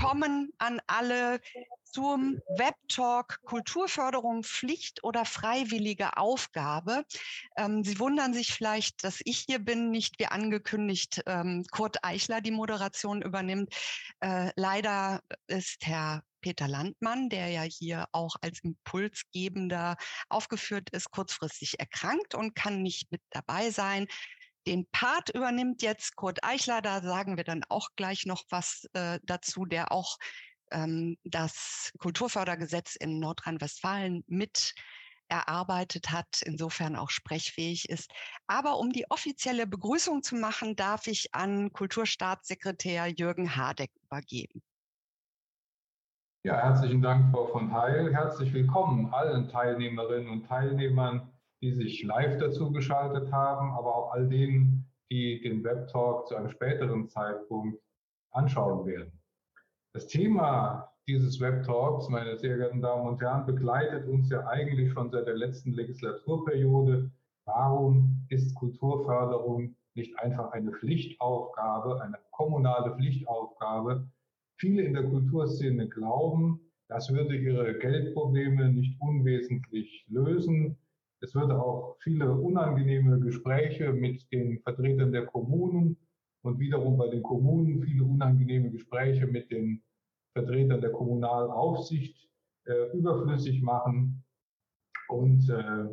willkommen an alle zum Webtalk Kulturförderung Pflicht oder freiwillige Aufgabe. Ähm, Sie wundern sich vielleicht, dass ich hier bin, nicht wie angekündigt ähm, Kurt Eichler die Moderation übernimmt. Äh, leider ist Herr Peter Landmann, der ja hier auch als Impulsgebender aufgeführt ist, kurzfristig erkrankt und kann nicht mit dabei sein. Den Part übernimmt jetzt Kurt Eichler, da sagen wir dann auch gleich noch was äh, dazu, der auch ähm, das Kulturfördergesetz in Nordrhein-Westfalen mit erarbeitet hat, insofern auch sprechfähig ist. Aber um die offizielle Begrüßung zu machen, darf ich an Kulturstaatssekretär Jürgen Hardek übergeben. Ja, herzlichen Dank, Frau von Heil. Herzlich willkommen allen Teilnehmerinnen und Teilnehmern, die sich live dazu geschaltet haben, aber auch all denen, die den Webtalk zu einem späteren Zeitpunkt anschauen werden. Das Thema dieses Webtalks, meine sehr geehrten Damen und Herren, begleitet uns ja eigentlich schon seit der letzten Legislaturperiode. Warum ist Kulturförderung nicht einfach eine Pflichtaufgabe, eine kommunale Pflichtaufgabe? Viele in der Kulturszene glauben, das würde ihre Geldprobleme nicht unwesentlich lösen. Es würde auch viele unangenehme Gespräche mit den Vertretern der Kommunen und wiederum bei den Kommunen viele unangenehme Gespräche mit den Vertretern der Kommunalaufsicht äh, überflüssig machen und äh,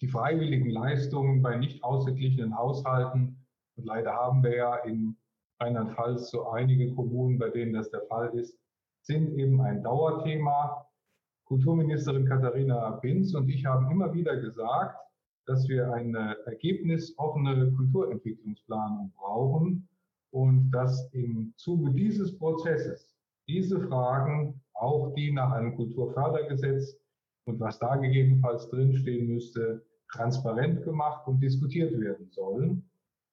die freiwilligen Leistungen bei nicht ausgeglichenen Haushalten, und leider haben wir ja in Rheinland-Pfalz so einige Kommunen, bei denen das der Fall ist, sind eben ein Dauerthema. Kulturministerin Katharina Binz und ich haben immer wieder gesagt, dass wir eine ergebnisoffene Kulturentwicklungsplanung brauchen und dass im Zuge dieses Prozesses diese Fragen, auch die nach einem Kulturfördergesetz und was da gegebenenfalls drinstehen müsste, transparent gemacht und diskutiert werden sollen.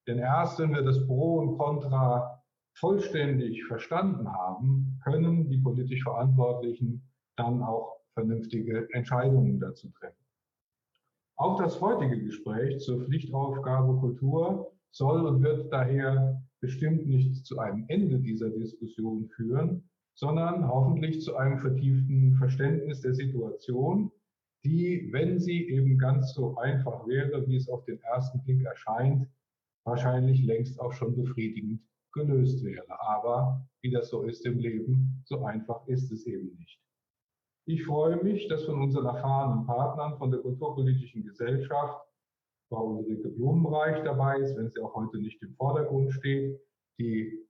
Denn erst wenn wir das Pro und Contra vollständig verstanden haben, können die politisch Verantwortlichen dann auch vernünftige Entscheidungen dazu treffen. Auch das heutige Gespräch zur Pflichtaufgabe Kultur soll und wird daher bestimmt nicht zu einem Ende dieser Diskussion führen, sondern hoffentlich zu einem vertieften Verständnis der Situation, die, wenn sie eben ganz so einfach wäre, wie es auf den ersten Blick erscheint, wahrscheinlich längst auch schon befriedigend gelöst wäre. Aber wie das so ist im Leben, so einfach ist es eben nicht. Ich freue mich, dass von unseren erfahrenen Partnern von der Kulturpolitischen Gesellschaft Frau Ulrike Blumenreich dabei ist, wenn sie auch heute nicht im Vordergrund steht, die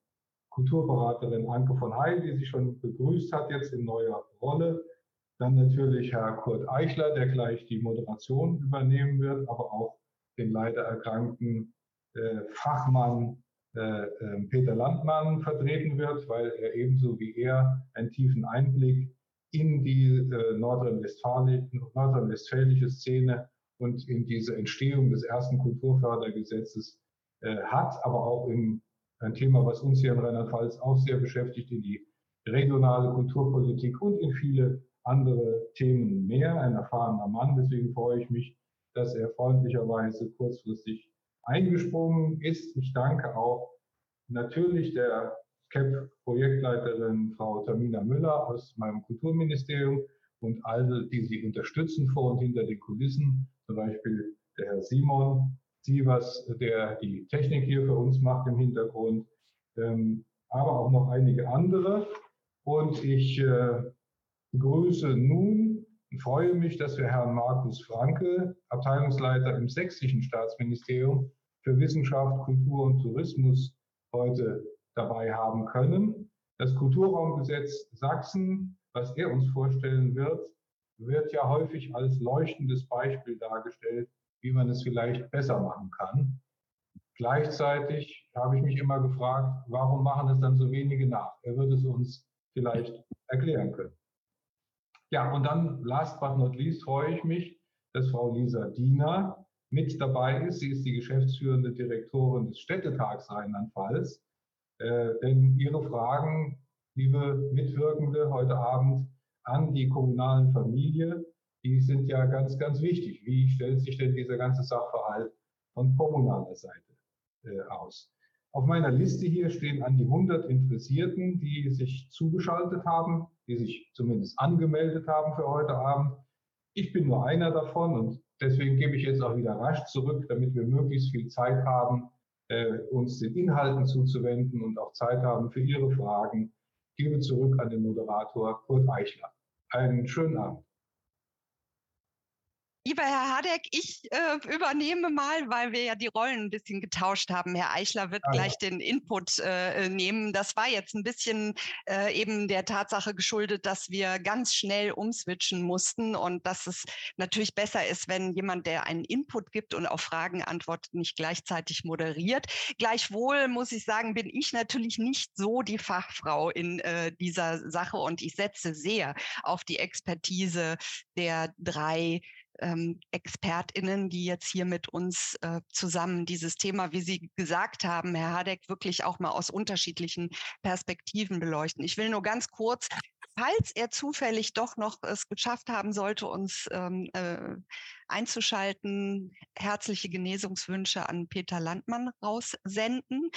Kulturberaterin Anke von Heil, die sich schon begrüßt hat jetzt in neuer Rolle, dann natürlich Herr Kurt Eichler, der gleich die Moderation übernehmen wird, aber auch den leider erkrankten äh, Fachmann äh, äh, Peter Landmann vertreten wird, weil er ebenso wie er einen tiefen Einblick in die äh, nordrhein-westfälische Szene und in diese Entstehung des ersten Kulturfördergesetzes äh, hat, aber auch in ein Thema, was uns hier in Rheinland-Pfalz auch sehr beschäftigt, in die regionale Kulturpolitik und in viele andere Themen mehr. Ein erfahrener Mann, deswegen freue ich mich, dass er freundlicherweise kurzfristig eingesprungen ist. Ich danke auch natürlich der CAP-Projektleiterin Frau Tamina Müller aus meinem Kulturministerium und alle, die sie unterstützen vor und hinter den Kulissen, zum Beispiel der Herr Simon Sievers, der die Technik hier für uns macht im Hintergrund, ähm, aber auch noch einige andere. Und ich äh, begrüße nun und freue mich, dass wir Herrn Markus Franke, Abteilungsleiter im Sächsischen Staatsministerium für Wissenschaft, Kultur und Tourismus, heute dabei haben können. Das Kulturraumgesetz Sachsen, was er uns vorstellen wird, wird ja häufig als leuchtendes Beispiel dargestellt, wie man es vielleicht besser machen kann. Gleichzeitig habe ich mich immer gefragt, warum machen es dann so wenige nach? Er würde es uns vielleicht erklären können. Ja, und dann, last but not least, freue ich mich, dass Frau Lisa Diener mit dabei ist. Sie ist die geschäftsführende Direktorin des Städtetags Rheinland-Pfalz. Äh, denn Ihre Fragen, liebe Mitwirkende, heute Abend an die kommunalen Familie, die sind ja ganz, ganz wichtig. Wie stellt sich denn dieser ganze Sachverhalt von kommunaler Seite äh, aus? Auf meiner Liste hier stehen an die 100 Interessierten, die sich zugeschaltet haben, die sich zumindest angemeldet haben für heute Abend. Ich bin nur einer davon und deswegen gebe ich jetzt auch wieder rasch zurück, damit wir möglichst viel Zeit haben, äh, uns den Inhalten zuzuwenden und auch Zeit haben für Ihre Fragen. Gebe zurück an den Moderator Kurt Eichler. Einen schönen Abend. Lieber Herr Hadeck, ich äh, übernehme mal, weil wir ja die Rollen ein bisschen getauscht haben. Herr Eichler wird ah, gleich den Input äh, nehmen. Das war jetzt ein bisschen äh, eben der Tatsache geschuldet, dass wir ganz schnell umswitchen mussten und dass es natürlich besser ist, wenn jemand, der einen Input gibt und auf Fragen antwortet, nicht gleichzeitig moderiert. Gleichwohl muss ich sagen, bin ich natürlich nicht so die Fachfrau in äh, dieser Sache und ich setze sehr auf die Expertise der drei ähm, ExpertInnen, die jetzt hier mit uns äh, zusammen dieses Thema, wie Sie gesagt haben, Herr Hadeck, wirklich auch mal aus unterschiedlichen Perspektiven beleuchten. Ich will nur ganz kurz falls er zufällig doch noch es geschafft haben sollte, uns ähm, äh, einzuschalten, herzliche Genesungswünsche an Peter Landmann raussenden.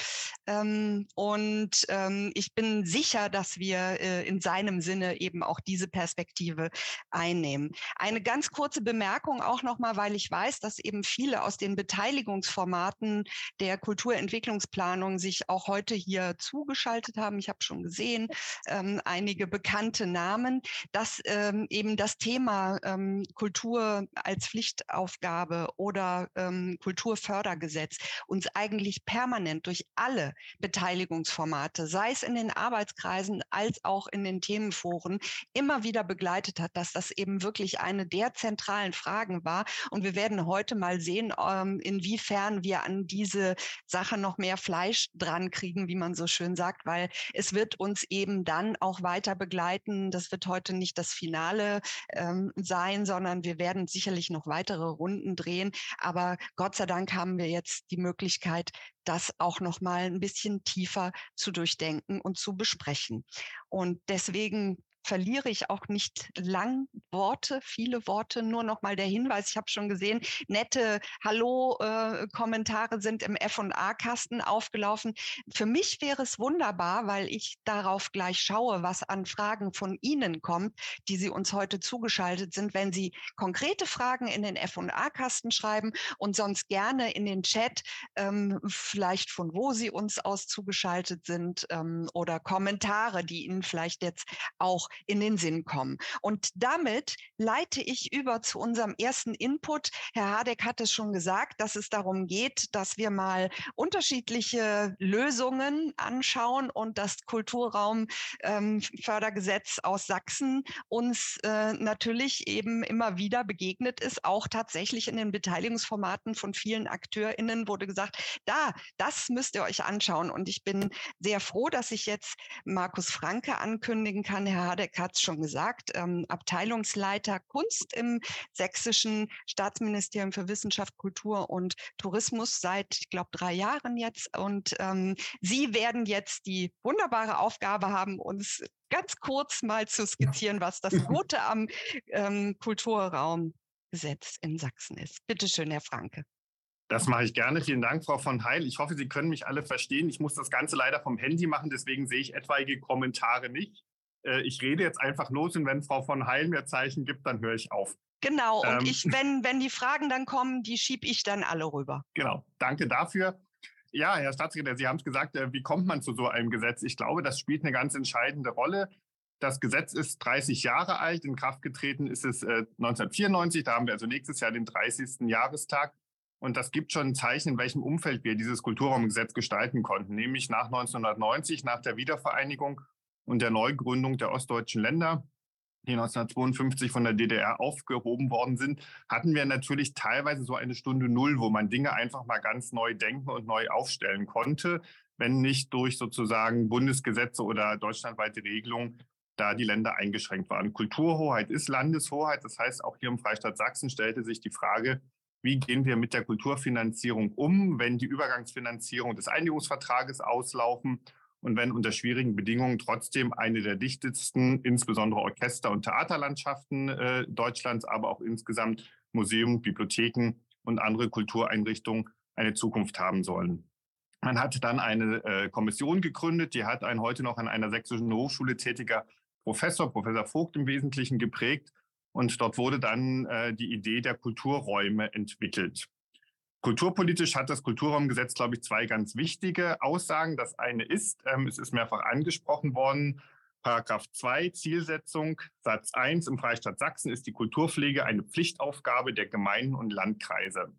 Ähm, und ähm, ich bin sicher, dass wir äh, in seinem Sinne eben auch diese Perspektive einnehmen. Eine ganz kurze Bemerkung auch nochmal, weil ich weiß, dass eben viele aus den Beteiligungsformaten der Kulturentwicklungsplanung sich auch heute hier zugeschaltet haben. Ich habe schon gesehen, ähm, einige bekannte Namen, dass ähm, eben das Thema ähm, Kultur als Pflicht Pflichtaufgabe oder ähm, Kulturfördergesetz uns eigentlich permanent durch alle Beteiligungsformate, sei es in den Arbeitskreisen als auch in den Themenforen, immer wieder begleitet hat, dass das eben wirklich eine der zentralen Fragen war. Und wir werden heute mal sehen, ähm, inwiefern wir an diese Sache noch mehr Fleisch dran kriegen, wie man so schön sagt, weil es wird uns eben dann auch weiter begleiten. Das wird heute nicht das Finale ähm, sein, sondern wir werden sicherlich noch weitere Runden drehen. Aber Gott sei Dank haben wir jetzt die Möglichkeit, das auch noch mal ein bisschen tiefer zu durchdenken und zu besprechen. Und deswegen verliere ich auch nicht lang Worte, viele Worte. Nur noch mal der Hinweis, ich habe schon gesehen, nette Hallo-Kommentare äh, sind im F&A-Kasten aufgelaufen. Für mich wäre es wunderbar, weil ich darauf gleich schaue, was an Fragen von Ihnen kommt, die Sie uns heute zugeschaltet sind, wenn Sie konkrete Fragen in den F&A-Kasten schreiben und sonst gerne in den Chat, ähm, vielleicht von wo Sie uns aus zugeschaltet sind ähm, oder Kommentare, die Ihnen vielleicht jetzt auch in den Sinn kommen. Und damit leite ich über zu unserem ersten Input. Herr Hadeck hat es schon gesagt, dass es darum geht, dass wir mal unterschiedliche Lösungen anschauen und das Kulturraumfördergesetz ähm, aus Sachsen uns äh, natürlich eben immer wieder begegnet ist, auch tatsächlich in den Beteiligungsformaten von vielen AkteurInnen wurde gesagt, da, das müsst ihr euch anschauen. Und ich bin sehr froh, dass ich jetzt Markus Franke ankündigen kann. Herr Hadeck Habeck hat es schon gesagt, ähm, Abteilungsleiter Kunst im sächsischen Staatsministerium für Wissenschaft, Kultur und Tourismus seit, ich glaube, drei Jahren jetzt. Und ähm, Sie werden jetzt die wunderbare Aufgabe haben, uns ganz kurz mal zu skizzieren, was das Gute am ähm, Kulturraumgesetz in Sachsen ist. Bitte schön, Herr Franke. Das mache ich gerne. Vielen Dank, Frau von Heil. Ich hoffe, Sie können mich alle verstehen. Ich muss das Ganze leider vom Handy machen, deswegen sehe ich etwaige Kommentare nicht. Äh, ich rede jetzt einfach los und wenn Frau von Heil mir Zeichen gibt, dann höre ich auf. Genau, und ähm, ich, wenn, wenn die Fragen dann kommen, die schiebe ich dann alle rüber. Genau, danke dafür. Ja, Herr Staatssekretär, Sie haben es gesagt, äh, wie kommt man zu so einem Gesetz? Ich glaube, das spielt eine ganz entscheidende Rolle. Das Gesetz ist 30 Jahre alt, in Kraft getreten ist es 1994, äh, da haben wir also nächstes Jahr den 30. Jahrestag. Und das gibt schon ein Zeichen, in welchem Umfeld wir dieses Kulturraumgesetz gestalten konnten, nämlich nach 1990, nach der Wiedervereinigung und der Neugründung der ostdeutschen Länder, die 1952 von der DDR aufgehoben worden sind, hatten wir natürlich teilweise so eine Stunde Null, wo man Dinge einfach mal ganz neu denken und neu aufstellen konnte, wenn nicht durch sozusagen Bundesgesetze oder deutschlandweite Regelungen da die Länder eingeschränkt waren. Kulturhoheit ist Landeshoheit. Das heißt, auch hier im Freistaat Sachsen stellte sich die Frage, wie gehen wir mit der Kulturfinanzierung um, wenn die Übergangsfinanzierung des Einigungsvertrages auslaufen und wenn unter schwierigen Bedingungen trotzdem eine der dichtesten, insbesondere Orchester- und Theaterlandschaften äh, Deutschlands, aber auch insgesamt Museen, Bibliotheken und andere Kultureinrichtungen eine Zukunft haben sollen. Man hat dann eine äh, Kommission gegründet, die hat ein heute noch an einer sächsischen Hochschule tätiger Professor, Professor Vogt im Wesentlichen geprägt. Und dort wurde dann äh, die Idee der Kulturräume entwickelt. Kulturpolitisch hat das Kulturraumgesetz, glaube ich, zwei ganz wichtige Aussagen. Das eine ist, ähm, es ist mehrfach angesprochen worden, Paragraph 2 Zielsetzung Satz 1 im Freistaat Sachsen ist die Kulturpflege eine Pflichtaufgabe der Gemeinden und Landkreise.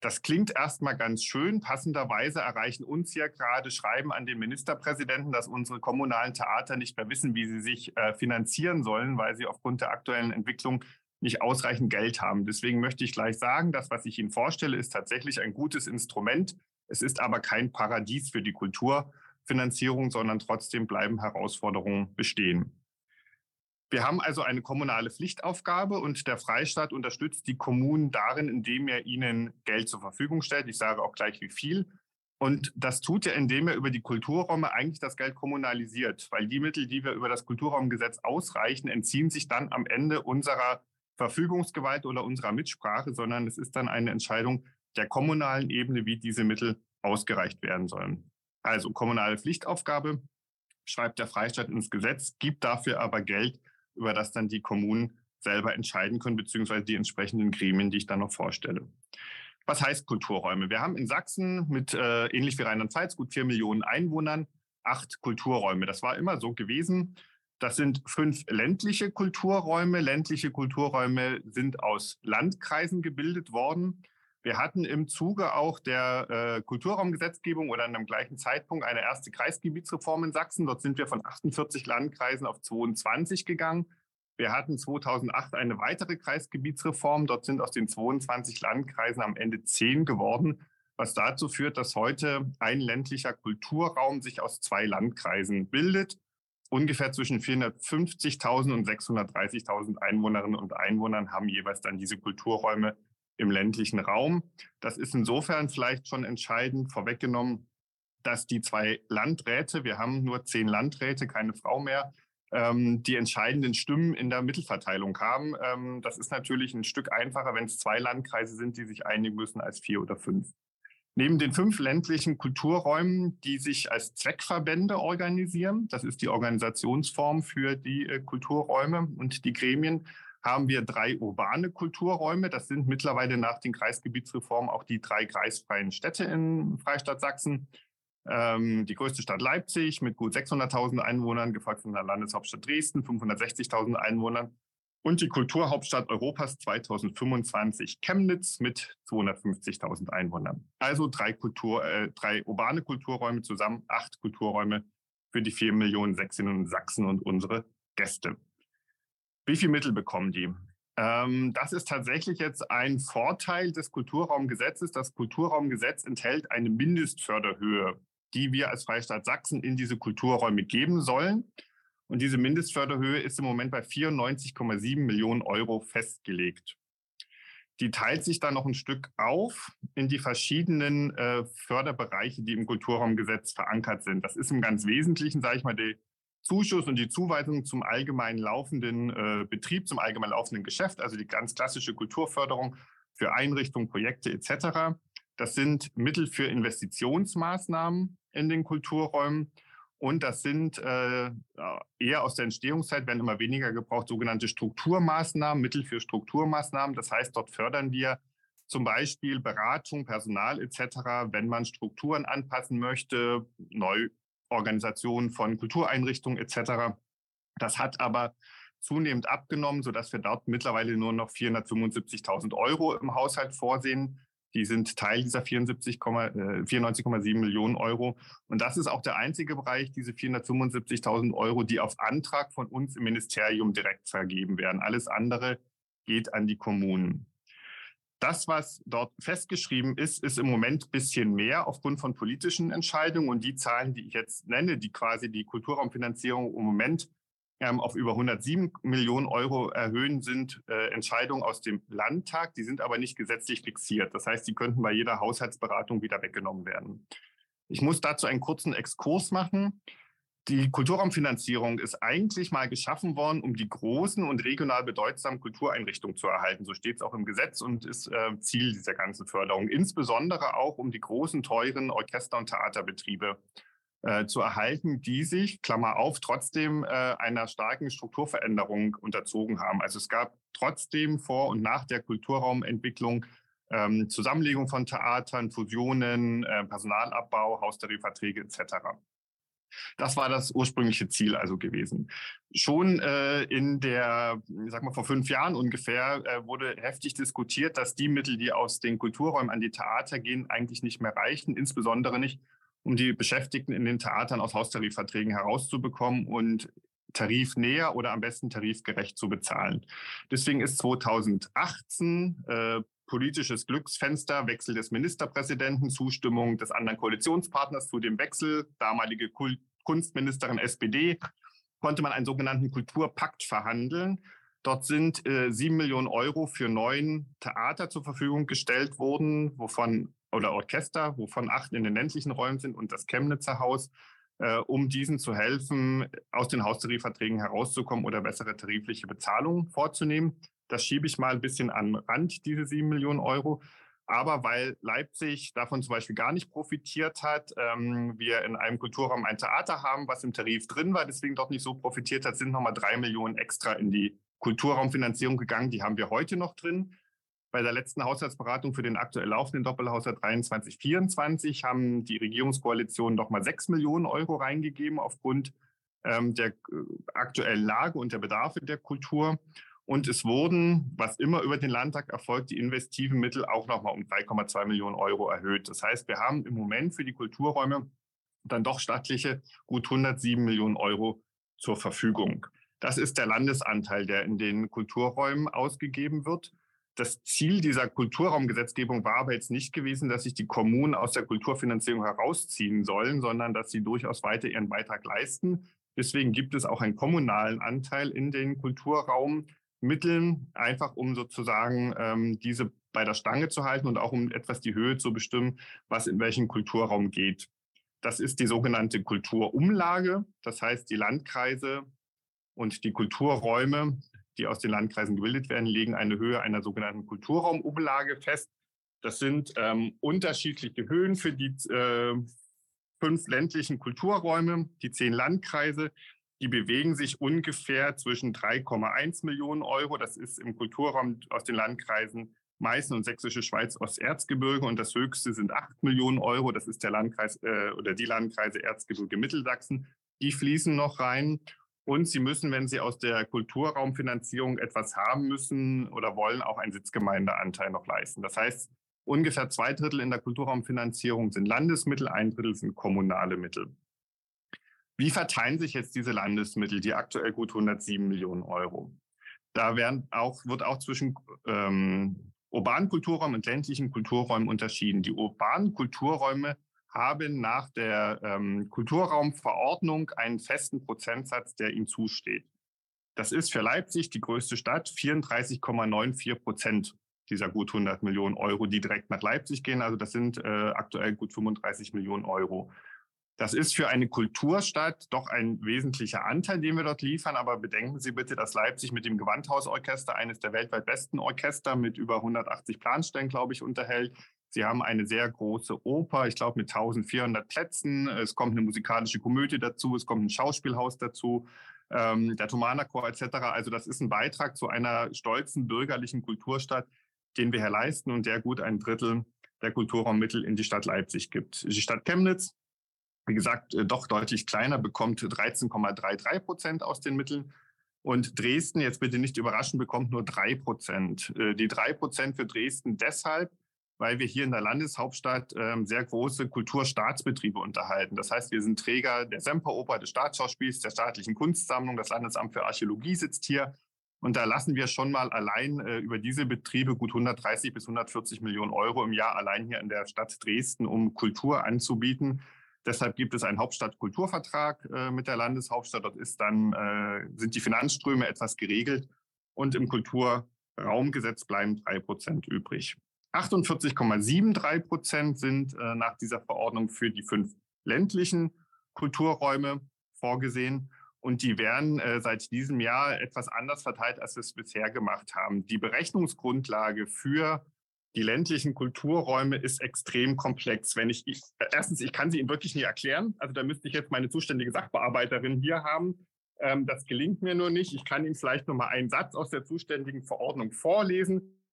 Das klingt erstmal ganz schön. Passenderweise erreichen uns ja gerade Schreiben an den Ministerpräsidenten, dass unsere kommunalen Theater nicht mehr wissen, wie sie sich äh, finanzieren sollen, weil sie aufgrund der aktuellen Entwicklung nicht ausreichend Geld haben. Deswegen möchte ich gleich sagen, das, was ich Ihnen vorstelle, ist tatsächlich ein gutes Instrument. Es ist aber kein Paradies für die Kulturfinanzierung, sondern trotzdem bleiben Herausforderungen bestehen. Wir haben also eine kommunale Pflichtaufgabe und der Freistaat unterstützt die Kommunen darin, indem er ihnen Geld zur Verfügung stellt. Ich sage auch gleich wie viel. Und das tut er, indem er über die Kulturräume eigentlich das Geld kommunalisiert, weil die Mittel, die wir über das Kulturraumgesetz ausreichen, entziehen sich dann am Ende unserer Verfügungsgewalt oder unserer Mitsprache, sondern es ist dann eine Entscheidung der kommunalen Ebene, wie diese Mittel ausgereicht werden sollen. Also kommunale Pflichtaufgabe schreibt der Freistaat ins Gesetz, gibt dafür aber Geld über das dann die Kommunen selber entscheiden können, beziehungsweise die entsprechenden Gremien, die ich dann noch vorstelle. Was heißt Kulturräume? Wir haben in Sachsen mit äh, ähnlich wie Rheinland-Pfalz gut vier Millionen Einwohnern acht Kulturräume. Das war immer so gewesen. Das sind fünf ländliche Kulturräume. Ländliche Kulturräume sind aus Landkreisen gebildet worden. Wir hatten im Zuge auch der äh, Kulturraumgesetzgebung oder an dem gleichen Zeitpunkt eine erste Kreisgebietsreform in Sachsen. Dort sind wir von 48 Landkreisen auf 22 gegangen. Wir hatten 2008 eine weitere Kreisgebietsreform. Dort sind aus den 22 Landkreisen am Ende 10 geworden, was dazu führt, dass heute ein ländlicher Kulturraum sich aus zwei Landkreisen bildet. Ungefähr zwischen 450.000 und 630.000 Einwohnerinnen und Einwohnern haben jeweils dann diese Kulturräume im ländlichen Raum. Das ist insofern vielleicht schon entscheidend vorweggenommen, dass die zwei Landräte, wir haben nur zehn Landräte, keine Frau mehr, ähm, die entscheidenden Stimmen in der Mittelverteilung haben. Ähm, das ist natürlich ein Stück einfacher, wenn es zwei Landkreise sind, die sich einigen müssen, als vier oder fünf. Neben den fünf ländlichen Kulturräumen, die sich als Zweckverbände organisieren, das ist die Organisationsform für die äh, Kulturräume und die Gremien, haben wir drei urbane Kulturräume. Das sind mittlerweile nach den Kreisgebietsreformen auch die drei kreisfreien Städte in Freistaat Sachsen. Ähm, die größte Stadt Leipzig mit gut 600.000 Einwohnern, gefolgt von der Landeshauptstadt Dresden, 560.000 Einwohnern. Und die Kulturhauptstadt Europas 2025 Chemnitz mit 250.000 Einwohnern. Also drei, Kultur, äh, drei urbane Kulturräume zusammen, acht Kulturräume für die vier Millionen Sächsinnen und Sachsen und unsere Gäste. Wie viel Mittel bekommen die? Ähm, das ist tatsächlich jetzt ein Vorteil des Kulturraumgesetzes. Das Kulturraumgesetz enthält eine Mindestförderhöhe, die wir als Freistaat Sachsen in diese Kulturräume geben sollen. Und diese Mindestförderhöhe ist im Moment bei 94,7 Millionen Euro festgelegt. Die teilt sich dann noch ein Stück auf in die verschiedenen äh, Förderbereiche, die im Kulturraumgesetz verankert sind. Das ist im ganz Wesentlichen, sage ich mal, die Zuschuss und die Zuweisung zum allgemein laufenden äh, Betrieb, zum allgemein laufenden Geschäft, also die ganz klassische Kulturförderung für Einrichtungen, Projekte etc. Das sind Mittel für Investitionsmaßnahmen in den Kulturräumen. Und das sind äh, eher aus der Entstehungszeit, werden immer weniger gebraucht, sogenannte Strukturmaßnahmen, Mittel für Strukturmaßnahmen. Das heißt, dort fördern wir zum Beispiel Beratung, Personal etc., wenn man Strukturen anpassen möchte, neu Organisation von Kultureinrichtungen etc. Das hat aber zunehmend abgenommen, sodass wir dort mittlerweile nur noch 475.000 Euro im Haushalt vorsehen. Die sind Teil dieser 74, äh, 94,7 Millionen Euro. Und das ist auch der einzige Bereich, diese 475.000 Euro, die auf Antrag von uns im Ministerium direkt vergeben werden. Alles andere geht an die Kommunen. Das, was dort festgeschrieben ist, ist im Moment ein bisschen mehr aufgrund von politischen Entscheidungen. Und die Zahlen, die ich jetzt nenne, die quasi die Kulturraumfinanzierung im Moment ähm, auf über 107 Millionen Euro erhöhen, sind äh, Entscheidungen aus dem Landtag. Die sind aber nicht gesetzlich fixiert. Das heißt, die könnten bei jeder Haushaltsberatung wieder weggenommen werden. Ich muss dazu einen kurzen Exkurs machen. Die Kulturraumfinanzierung ist eigentlich mal geschaffen worden, um die großen und regional bedeutsamen Kultureinrichtungen zu erhalten. So steht es auch im Gesetz und ist äh, Ziel dieser ganzen Förderung. Insbesondere auch, um die großen, teuren Orchester- und Theaterbetriebe äh, zu erhalten, die sich, Klammer auf, trotzdem äh, einer starken Strukturveränderung unterzogen haben. Also es gab trotzdem vor und nach der Kulturraumentwicklung ähm, Zusammenlegung von Theatern, Fusionen, äh, Personalabbau, Haustarifverträge etc. Das war das ursprüngliche Ziel also gewesen. Schon äh, in der, ich sag mal, vor fünf Jahren ungefähr äh, wurde heftig diskutiert, dass die Mittel, die aus den Kulturräumen an die Theater gehen, eigentlich nicht mehr reichen, insbesondere nicht, um die Beschäftigten in den Theatern aus Haustarifverträgen herauszubekommen und tarifnäher oder am besten tarifgerecht zu bezahlen. Deswegen ist 2018 äh, politisches Glücksfenster, Wechsel des Ministerpräsidenten, Zustimmung des anderen Koalitionspartners zu dem Wechsel, damalige Kult Kunstministerin SPD, konnte man einen sogenannten Kulturpakt verhandeln. Dort sind äh, sieben Millionen Euro für neun Theater zur Verfügung gestellt worden, wovon oder Orchester, wovon acht in den ländlichen Räumen sind und das Chemnitzer Haus, äh, um diesen zu helfen, aus den Haustarifverträgen herauszukommen oder bessere tarifliche Bezahlungen vorzunehmen. Das schiebe ich mal ein bisschen an Rand, diese sieben Millionen Euro. Aber weil Leipzig davon zum Beispiel gar nicht profitiert hat, ähm, wir in einem Kulturraum ein Theater haben, was im Tarif drin war, deswegen dort nicht so profitiert hat, sind nochmal drei Millionen extra in die Kulturraumfinanzierung gegangen. Die haben wir heute noch drin. Bei der letzten Haushaltsberatung für den aktuell laufenden Doppelhaushalt 23, 24 haben die Regierungskoalitionen noch mal sechs Millionen Euro reingegeben aufgrund ähm, der äh, aktuellen Lage und der Bedarfe der Kultur. Und es wurden, was immer über den Landtag erfolgt, die investiven Mittel auch noch mal um 3,2 Millionen Euro erhöht. Das heißt, wir haben im Moment für die Kulturräume dann doch stattliche gut 107 Millionen Euro zur Verfügung. Das ist der Landesanteil, der in den Kulturräumen ausgegeben wird das Ziel dieser Kulturraumgesetzgebung war aber jetzt nicht gewesen, dass sich die Kommunen aus der Kulturfinanzierung herausziehen sollen, sondern dass sie durchaus weiter ihren Beitrag leisten. Deswegen gibt es auch einen kommunalen Anteil in den Kulturraummitteln, einfach um sozusagen ähm, diese bei der Stange zu halten und auch um etwas die Höhe zu bestimmen, was in welchen Kulturraum geht. Das ist die sogenannte Kulturumlage. Das heißt, die Landkreise und die Kulturräume die aus den Landkreisen gebildet werden, legen eine Höhe einer sogenannten Kulturraumumlage fest. Das sind ähm, unterschiedliche Höhen für die äh, fünf ländlichen Kulturräume, die zehn Landkreise. Die bewegen sich ungefähr zwischen 3,1 Millionen Euro. Das ist im Kulturraum aus den Landkreisen Meißen und Sächsische Schweiz Osterzgebirge und das höchste sind 8 Millionen Euro. Das ist der Landkreis äh, oder die Landkreise Erzgebirge Mittelsachsen. Die fließen noch rein. Und sie müssen, wenn sie aus der Kulturraumfinanzierung etwas haben müssen oder wollen, auch einen Sitzgemeindeanteil noch leisten. Das heißt, ungefähr zwei Drittel in der Kulturraumfinanzierung sind Landesmittel, ein Drittel sind kommunale Mittel. Wie verteilen sich jetzt diese Landesmittel, die aktuell gut 107 Millionen Euro? Da werden auch, wird auch zwischen ähm, urbanen Kulturräumen und ländlichen Kulturräumen unterschieden. Die urbanen Kulturräume haben nach der ähm, Kulturraumverordnung einen festen Prozentsatz, der ihnen zusteht. Das ist für Leipzig die größte Stadt, 34,94 Prozent dieser gut 100 Millionen Euro, die direkt nach Leipzig gehen. Also das sind äh, aktuell gut 35 Millionen Euro. Das ist für eine Kulturstadt doch ein wesentlicher Anteil, den wir dort liefern. Aber bedenken Sie bitte, dass Leipzig mit dem Gewandhausorchester eines der weltweit besten Orchester mit über 180 Planstellen, glaube ich, unterhält. Sie haben eine sehr große Oper, ich glaube mit 1400 Plätzen. Es kommt eine musikalische Komödie dazu, es kommt ein Schauspielhaus dazu, ähm, der Thomanerchor etc. Also das ist ein Beitrag zu einer stolzen bürgerlichen Kulturstadt, den wir hier leisten und der gut ein Drittel der Kulturraummittel in die Stadt Leipzig gibt. Die Stadt Chemnitz, wie gesagt, äh, doch deutlich kleiner, bekommt 13,33 Prozent aus den Mitteln. Und Dresden, jetzt bitte nicht überraschen, bekommt nur drei Prozent. Äh, die drei Prozent für Dresden deshalb, weil wir hier in der Landeshauptstadt ähm, sehr große Kulturstaatsbetriebe unterhalten. Das heißt, wir sind Träger der Semperoper, des Staatsschauspiels, der staatlichen Kunstsammlung. Das Landesamt für Archäologie sitzt hier. Und da lassen wir schon mal allein äh, über diese Betriebe gut 130 bis 140 Millionen Euro im Jahr allein hier in der Stadt Dresden, um Kultur anzubieten. Deshalb gibt es einen Hauptstadtkulturvertrag äh, mit der Landeshauptstadt. Dort ist dann, äh, sind die Finanzströme etwas geregelt und im Kulturraumgesetz bleiben drei Prozent übrig. 48,73 Prozent sind äh, nach dieser Verordnung für die fünf ländlichen Kulturräume vorgesehen. Und die werden äh, seit diesem Jahr etwas anders verteilt, als wir es bisher gemacht haben. Die Berechnungsgrundlage für die ländlichen Kulturräume ist extrem komplex. Wenn ich, ich erstens, ich kann sie Ihnen wirklich nie erklären. Also da müsste ich jetzt meine zuständige Sachbearbeiterin hier haben. Ähm, das gelingt mir nur nicht. Ich kann Ihnen vielleicht noch mal einen Satz aus der zuständigen Verordnung vorlesen.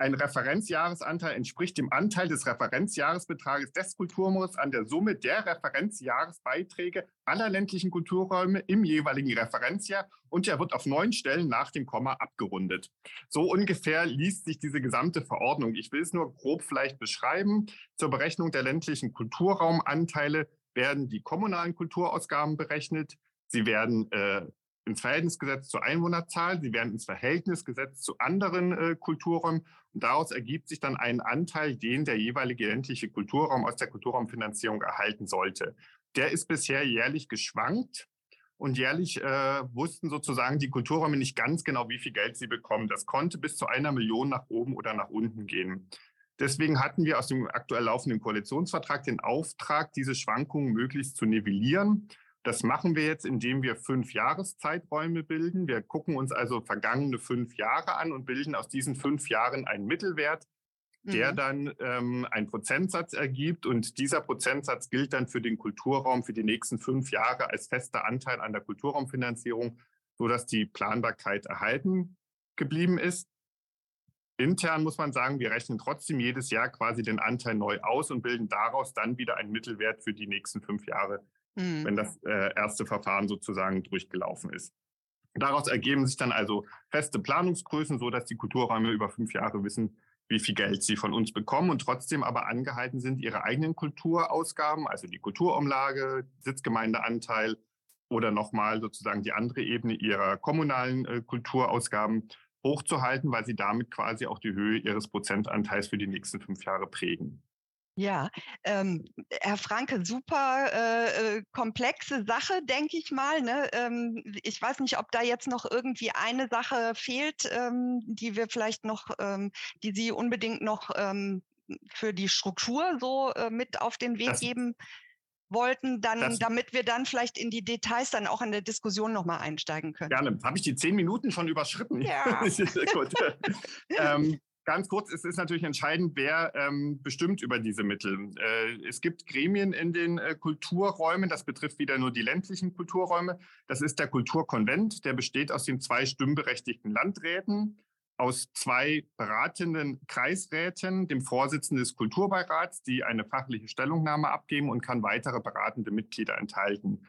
Ein Referenzjahresanteil entspricht dem Anteil des Referenzjahresbetrages des Kulturraums an der Summe der Referenzjahresbeiträge aller ländlichen Kulturräume im jeweiligen Referenzjahr und er wird auf neun Stellen nach dem Komma abgerundet. So ungefähr liest sich diese gesamte Verordnung. Ich will es nur grob vielleicht beschreiben. Zur Berechnung der ländlichen Kulturraumanteile werden die kommunalen Kulturausgaben berechnet. Sie werden äh, ins Verhältnis gesetzt zur Einwohnerzahl, sie werden ins Verhältnis gesetzt zu anderen äh, Kulturräumen und daraus ergibt sich dann ein Anteil, den der jeweilige ländliche Kulturraum aus der Kulturraumfinanzierung erhalten sollte. Der ist bisher jährlich geschwankt und jährlich äh, wussten sozusagen die Kulturräume nicht ganz genau, wie viel Geld sie bekommen. Das konnte bis zu einer Million nach oben oder nach unten gehen. Deswegen hatten wir aus dem aktuell laufenden Koalitionsvertrag den Auftrag, diese Schwankungen möglichst zu nivellieren. Das machen wir jetzt, indem wir fünf Jahreszeiträume bilden. Wir gucken uns also vergangene fünf Jahre an und bilden aus diesen fünf Jahren einen Mittelwert, der mhm. dann ähm, einen Prozentsatz ergibt. Und dieser Prozentsatz gilt dann für den Kulturraum für die nächsten fünf Jahre als fester Anteil an der Kulturraumfinanzierung, sodass die Planbarkeit erhalten geblieben ist. Intern muss man sagen, wir rechnen trotzdem jedes Jahr quasi den Anteil neu aus und bilden daraus dann wieder einen Mittelwert für die nächsten fünf Jahre mhm. wenn das äh, erste Verfahren sozusagen durchgelaufen ist. Daraus ergeben sich dann also feste Planungsgrößen, so dass die Kulturräume über fünf Jahre wissen, wie viel Geld sie von uns bekommen und trotzdem aber angehalten sind, ihre eigenen Kulturausgaben, also die Kulturumlage, Sitzgemeindeanteil oder nochmal sozusagen die andere Ebene ihrer kommunalen äh, Kulturausgaben hochzuhalten, weil sie damit quasi auch die Höhe ihres Prozentanteils für die nächsten fünf Jahre prägen. Ja, ähm, Herr Franke, super äh, äh, komplexe Sache, denke ich mal. Ne? Ähm, ich weiß nicht, ob da jetzt noch irgendwie eine Sache fehlt, ähm, die wir vielleicht noch, ähm, die Sie unbedingt noch ähm, für die Struktur so äh, mit auf den Weg das, geben wollten, dann, das, damit wir dann vielleicht in die Details dann auch in der Diskussion nochmal einsteigen können. Gerne. Habe ich die zehn Minuten schon überschritten? Ja. Gut. ähm, Ganz kurz, es ist natürlich entscheidend, wer ähm, bestimmt über diese Mittel. Äh, es gibt Gremien in den äh, Kulturräumen, das betrifft wieder nur die ländlichen Kulturräume. Das ist der Kulturkonvent, der besteht aus den zwei stimmberechtigten Landräten, aus zwei beratenden Kreisräten, dem Vorsitzenden des Kulturbeirats, die eine fachliche Stellungnahme abgeben und kann weitere beratende Mitglieder enthalten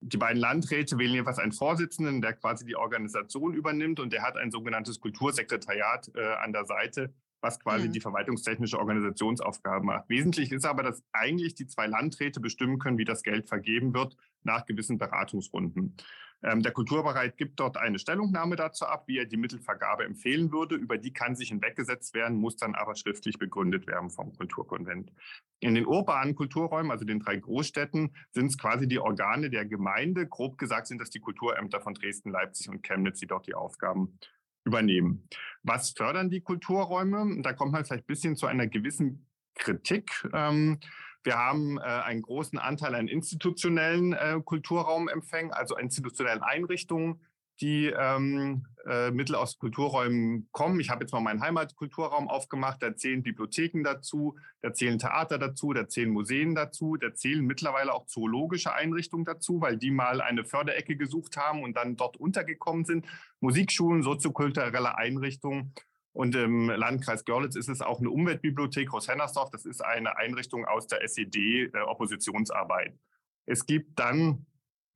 die beiden Landräte wählen jeweils einen Vorsitzenden, der quasi die Organisation übernimmt und der hat ein sogenanntes Kultursekretariat äh, an der Seite, was quasi mhm. die verwaltungstechnische Organisationsaufgabe macht. Wesentlich ist aber, dass eigentlich die zwei Landräte bestimmen können, wie das Geld vergeben wird nach gewissen Beratungsrunden. Ähm, der Kulturbereich gibt dort eine Stellungnahme dazu ab, wie er die Mittelvergabe empfehlen würde. Über die kann sich hinweggesetzt werden, muss dann aber schriftlich begründet werden vom Kulturkonvent. In den urbanen Kulturräumen, also den drei Großstädten, sind es quasi die Organe der Gemeinde. Grob gesagt sind das die Kulturämter von Dresden, Leipzig und Chemnitz, die dort die Aufgaben übernehmen. Was fördern die Kulturräume? Da kommt man vielleicht ein bisschen zu einer gewissen Kritik. Ähm, wir haben äh, einen großen Anteil an institutionellen äh, Kulturraumempfängen, also institutionellen Einrichtungen, die ähm, äh, Mittel aus Kulturräumen kommen. Ich habe jetzt mal meinen Heimatkulturraum aufgemacht, da zählen Bibliotheken dazu, da zählen Theater dazu, da zählen Museen dazu, da zählen mittlerweile auch zoologische Einrichtungen dazu, weil die mal eine Förderecke gesucht haben und dann dort untergekommen sind. Musikschulen, soziokulturelle Einrichtungen und im Landkreis Görlitz ist es auch eine Umweltbibliothek Groß-Hennersdorf. Das ist eine Einrichtung aus der SED-Oppositionsarbeit. Äh, es gibt dann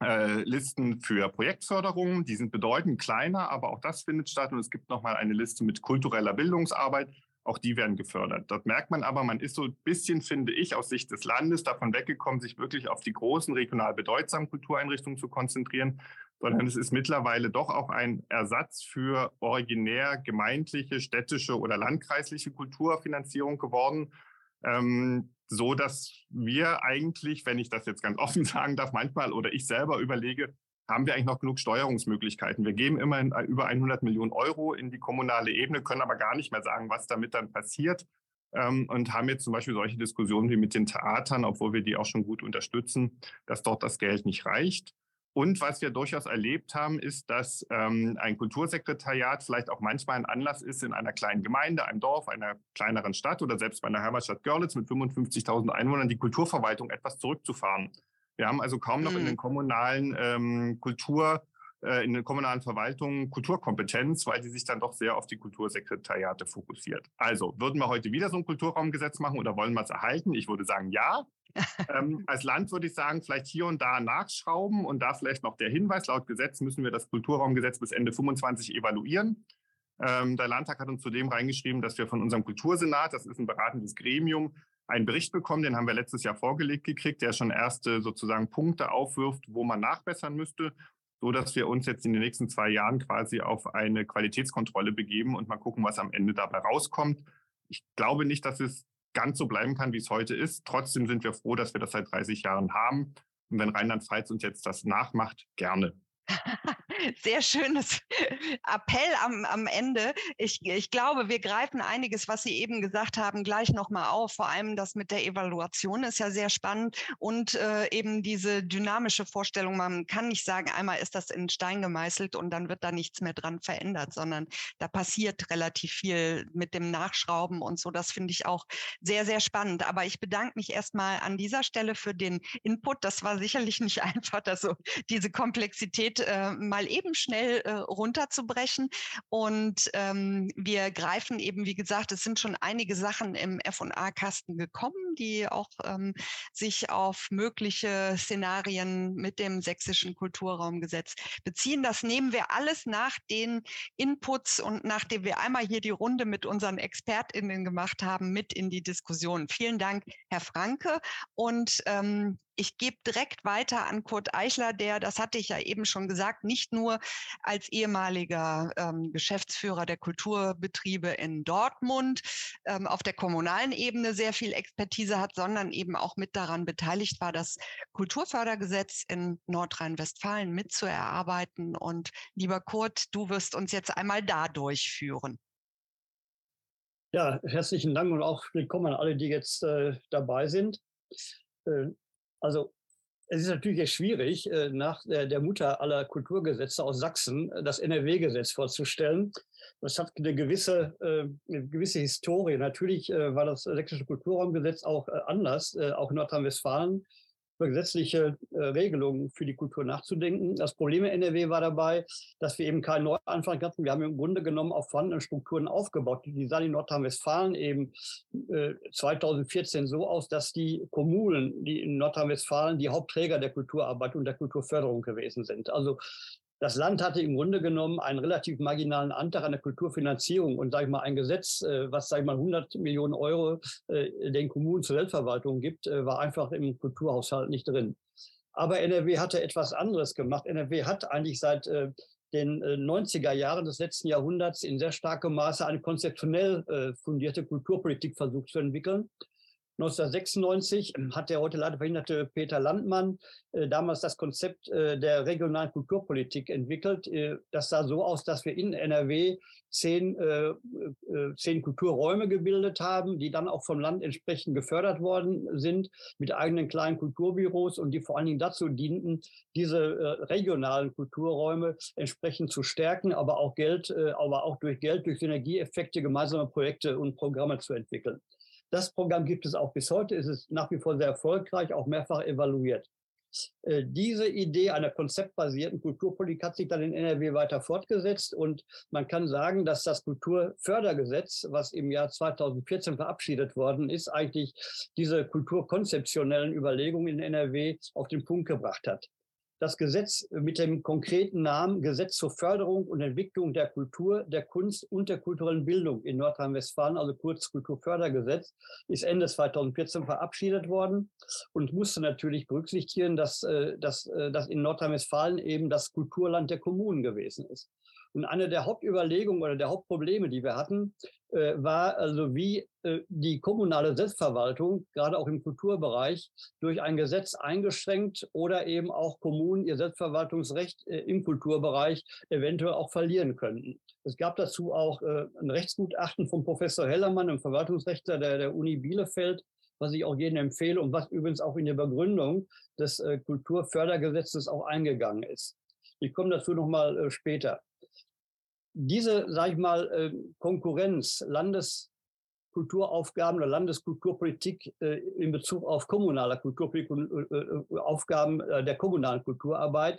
äh, Listen für Projektförderung, die sind bedeutend kleiner, aber auch das findet statt. Und es gibt nochmal eine Liste mit kultureller Bildungsarbeit. Auch die werden gefördert. Dort merkt man aber, man ist so ein bisschen, finde ich, aus Sicht des Landes davon weggekommen, sich wirklich auf die großen regional bedeutsamen Kultureinrichtungen zu konzenrieren, sondern es ist mittlerweile doch auch ein Ersatz für originär gemeindliche, städtische oder landkreisliche Kulturfinanzierung geworden. Ähm, so dass wir eigentlich, wenn ich das jetzt ganz offen sagen darf, manchmal oder ich selber überlege, haben wir eigentlich noch genug Steuerungsmöglichkeiten. Wir geben immerhin über 100 Millionen Euro in die kommunale Ebene, können aber gar nicht mehr sagen, was damit dann passiert. Ähm, und haben jetzt zum Beispiel solche Diskussionen wie mit den Theatern, obwohl wir die auch schon gut unterstützen, dass dort das Geld nicht reicht. Und was wir durchaus erlebt haben, ist, dass ähm, ein Kultursekretariat vielleicht auch manchmal ein Anlass ist, in einer kleinen Gemeinde, einem Dorf, einer kleineren Stadt oder selbst bei einer Heimatstadt Görlitz mit 55.000 Einwohnern die Kulturverwaltung etwas zurückzufahren. Wir haben also kaum noch mhm. in den kommunalen ähm, Kultur, äh, in den kommunalen Verwaltungen Kulturkompetenz, weil sie sich dann doch sehr auf die Kultursekretariate fokussiert. Also würden wir heute wieder so ein Kulturraumgesetz machen oder wollen wir es erhalten? Ich würde sagen, ja ähm, als Land würde ich sagen, vielleicht hier und da nachschrauben und da vielleicht noch der Hinweis, laut Gesetz müssen wir das Kulturraumgesetz bis Ende 25 evaluieren. Ähm, der Landtag hat uns zudem reingeschrieben, dass wir von unserem Kultursenat, das ist ein beratendes Gremium, einen Bericht bekommen, den haben wir letztes Jahr vorgelegt gekriegt, der schon erste sozusagen Punkte aufwirft, wo man nachbessern müsste, so dass wir uns jetzt in den nächsten zwei Jahren quasi auf eine Qualitätskontrolle begeben und mal gucken, was am Ende dabei rauskommt. Ich glaube nicht, dass es ganz so bleiben kann, wie es heute ist. Trotzdem sind wir froh, dass wir das seit 30 Jahren haben. Und wenn Rheinland-Pfalz uns jetzt das nachmacht, gerne. Sehr schönes Appell am, am Ende. Ich, ich glaube, wir greifen einiges, was Sie eben gesagt haben, gleich nochmal auf. Vor allem das mit der Evaluation ist ja sehr spannend und äh, eben diese dynamische Vorstellung. Man kann nicht sagen, einmal ist das in Stein gemeißelt und dann wird da nichts mehr dran verändert, sondern da passiert relativ viel mit dem Nachschrauben und so. Das finde ich auch sehr, sehr spannend. Aber ich bedanke mich erstmal an dieser Stelle für den Input. Das war sicherlich nicht einfach, dass so diese Komplexität äh, mal eben schnell äh, runterzubrechen. Und ähm, wir greifen eben, wie gesagt, es sind schon einige Sachen im FA-Kasten gekommen, die auch ähm, sich auf mögliche Szenarien mit dem sächsischen Kulturraumgesetz beziehen. Das nehmen wir alles nach den Inputs und nachdem wir einmal hier die Runde mit unseren ExpertInnen gemacht haben, mit in die Diskussion. Vielen Dank, Herr Franke. Und ähm, ich gebe direkt weiter an Kurt Eichler, der, das hatte ich ja eben schon gesagt, nicht nur als ehemaliger ähm, Geschäftsführer der Kulturbetriebe in Dortmund ähm, auf der kommunalen Ebene sehr viel Expertise hat, sondern eben auch mit daran beteiligt war, das Kulturfördergesetz in Nordrhein-Westfalen mitzuerarbeiten. Und lieber Kurt, du wirst uns jetzt einmal da durchführen. Ja, herzlichen Dank und auch willkommen an alle, die jetzt äh, dabei sind. Äh, also es ist natürlich schwierig, äh, nach der Mutter aller Kulturgesetze aus Sachsen äh, das NRW-Gesetz vorzustellen. Das hat eine gewisse, äh, eine gewisse Historie. Natürlich war das sächsische Kulturraumgesetz auch anders, auch in Nordrhein-Westfalen über gesetzliche äh, Regelungen für die Kultur nachzudenken. Das Problem in NRW war dabei, dass wir eben keinen Neuanfang hatten. Wir haben im Grunde genommen auf vorhandenen Strukturen aufgebaut. Die sahen in Nordrhein-Westfalen eben äh, 2014 so aus, dass die Kommunen, die in Nordrhein-Westfalen die Hauptträger der Kulturarbeit und der Kulturförderung gewesen sind. Also das Land hatte im Grunde genommen einen relativ marginalen Anteil an der Kulturfinanzierung und sage ich mal ein Gesetz, äh, was sage ich mal 100 Millionen Euro äh, den Kommunen zur Selbstverwaltung gibt, äh, war einfach im Kulturhaushalt nicht drin. Aber NRW hatte etwas anderes gemacht. NRW hat eigentlich seit den 90er Jahren des letzten Jahrhunderts in sehr starkem Maße eine konzeptionell fundierte Kulturpolitik versucht zu entwickeln. 1996 hat der heute leider verhinderte Peter Landmann äh, damals das Konzept äh, der regionalen Kulturpolitik entwickelt. Äh, das sah so aus, dass wir in NRW zehn, äh, äh, zehn Kulturräume gebildet haben, die dann auch vom Land entsprechend gefördert worden sind mit eigenen kleinen Kulturbüros und die vor allen Dingen dazu dienten, diese äh, regionalen Kulturräume entsprechend zu stärken, aber auch Geld, aber auch durch Geld, durch Synergieeffekte gemeinsame Projekte und Programme zu entwickeln. Das Programm gibt es auch bis heute, es ist nach wie vor sehr erfolgreich, auch mehrfach evaluiert. Äh, diese Idee einer konzeptbasierten Kulturpolitik hat sich dann in NRW weiter fortgesetzt und man kann sagen, dass das Kulturfördergesetz, was im Jahr 2014 verabschiedet worden ist, eigentlich diese kulturkonzeptionellen Überlegungen in NRW auf den Punkt gebracht hat das Gesetz mit dem konkreten Namen Gesetz zur Förderung und Entwicklung der Kultur, der Kunst und der kulturellen Bildung in Nordrhein-Westfalen, also kurz Kulturfördergesetz, ist Ende 2014 verabschiedet worden und musste natürlich berücksichtigen, dass, äh, dass, äh, dass in Nordrhein-Westfalen eben das Kulturland der Kommunen gewesen ist. Und eine der Hauptüberlegungen oder der Hauptprobleme, die wir hatten, äh, war also, wie äh, die kommunale Selbstverwaltung, gerade auch im Kulturbereich, durch ein Gesetz eingeschränkt oder eben auch Kommunen ihr Selbstverwaltungsrecht äh, im Kulturbereich eventuell auch verlieren könnten. Es gab dazu auch ein Rechtsgutachten von Professor Hellermann, einem Verwaltungsrechtler der, der Uni Bielefeld, was ich auch jedem empfehle und was übrigens auch in der Begründung des äh, Kulturfördergesetzes auch eingegangen ist. Ich komme dazu nochmal äh, später. Diese, sage ich mal, äh, Konkurrenz, Landeskulturaufgaben oder Landeskulturpolitik äh, in Bezug auf kommunale Kulturpolitik und äh, Aufgaben der kommunalen Kulturarbeit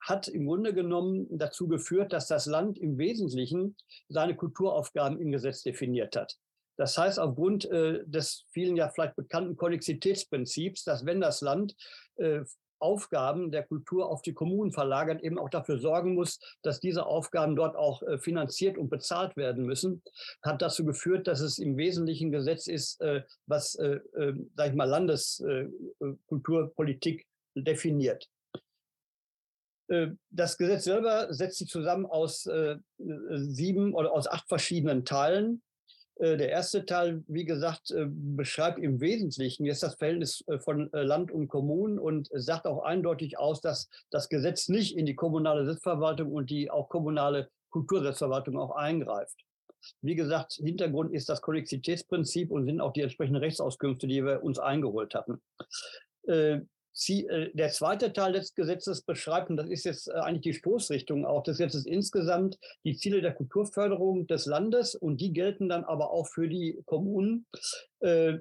hat im Grunde genommen dazu geführt, dass das Land im Wesentlichen seine Kulturaufgaben im Gesetz definiert hat. Das heißt, aufgrund äh, des vielen ja vielleicht bekannten Konnexitätsprinzips, dass wenn das Land äh, Aufgaben der Kultur auf die Kommunen verlagert, eben auch dafür sorgen muss, dass diese Aufgaben dort auch äh, finanziert und bezahlt werden müssen, hat dazu geführt, dass es im Wesentlichen Gesetz ist, äh, was, äh, äh, sag ich mal, Landeskulturpolitik definiert. Das Gesetz selber setzt sich zusammen aus sieben oder aus acht verschiedenen Teilen. Äh, der erste Teil, wie gesagt, äh, beschreibt im Wesentlichen jetzt das Verhältnis äh, von Land und Kommunen und sagt auch eindeutig aus, dass das Gesetz nicht in die kommunale Sitzverwaltung und die auch kommunale Kultursitzverwaltung auch eingreift. Wie gesagt, Hintergrund ist das Konnexitätsprinzip und sind auch die entsprechenden Rechtsauskünfte, die wir uns eingeholt hatten. Äh, der zweite Teil des Gesetzes beschreibt, und das ist jetzt äh, eigentlich die Stoßrichtung auch des Gesetzes insgesamt, die Ziele der Kulturförderung des Landes und die gelten dann aber auch für die Kommunen. Äh,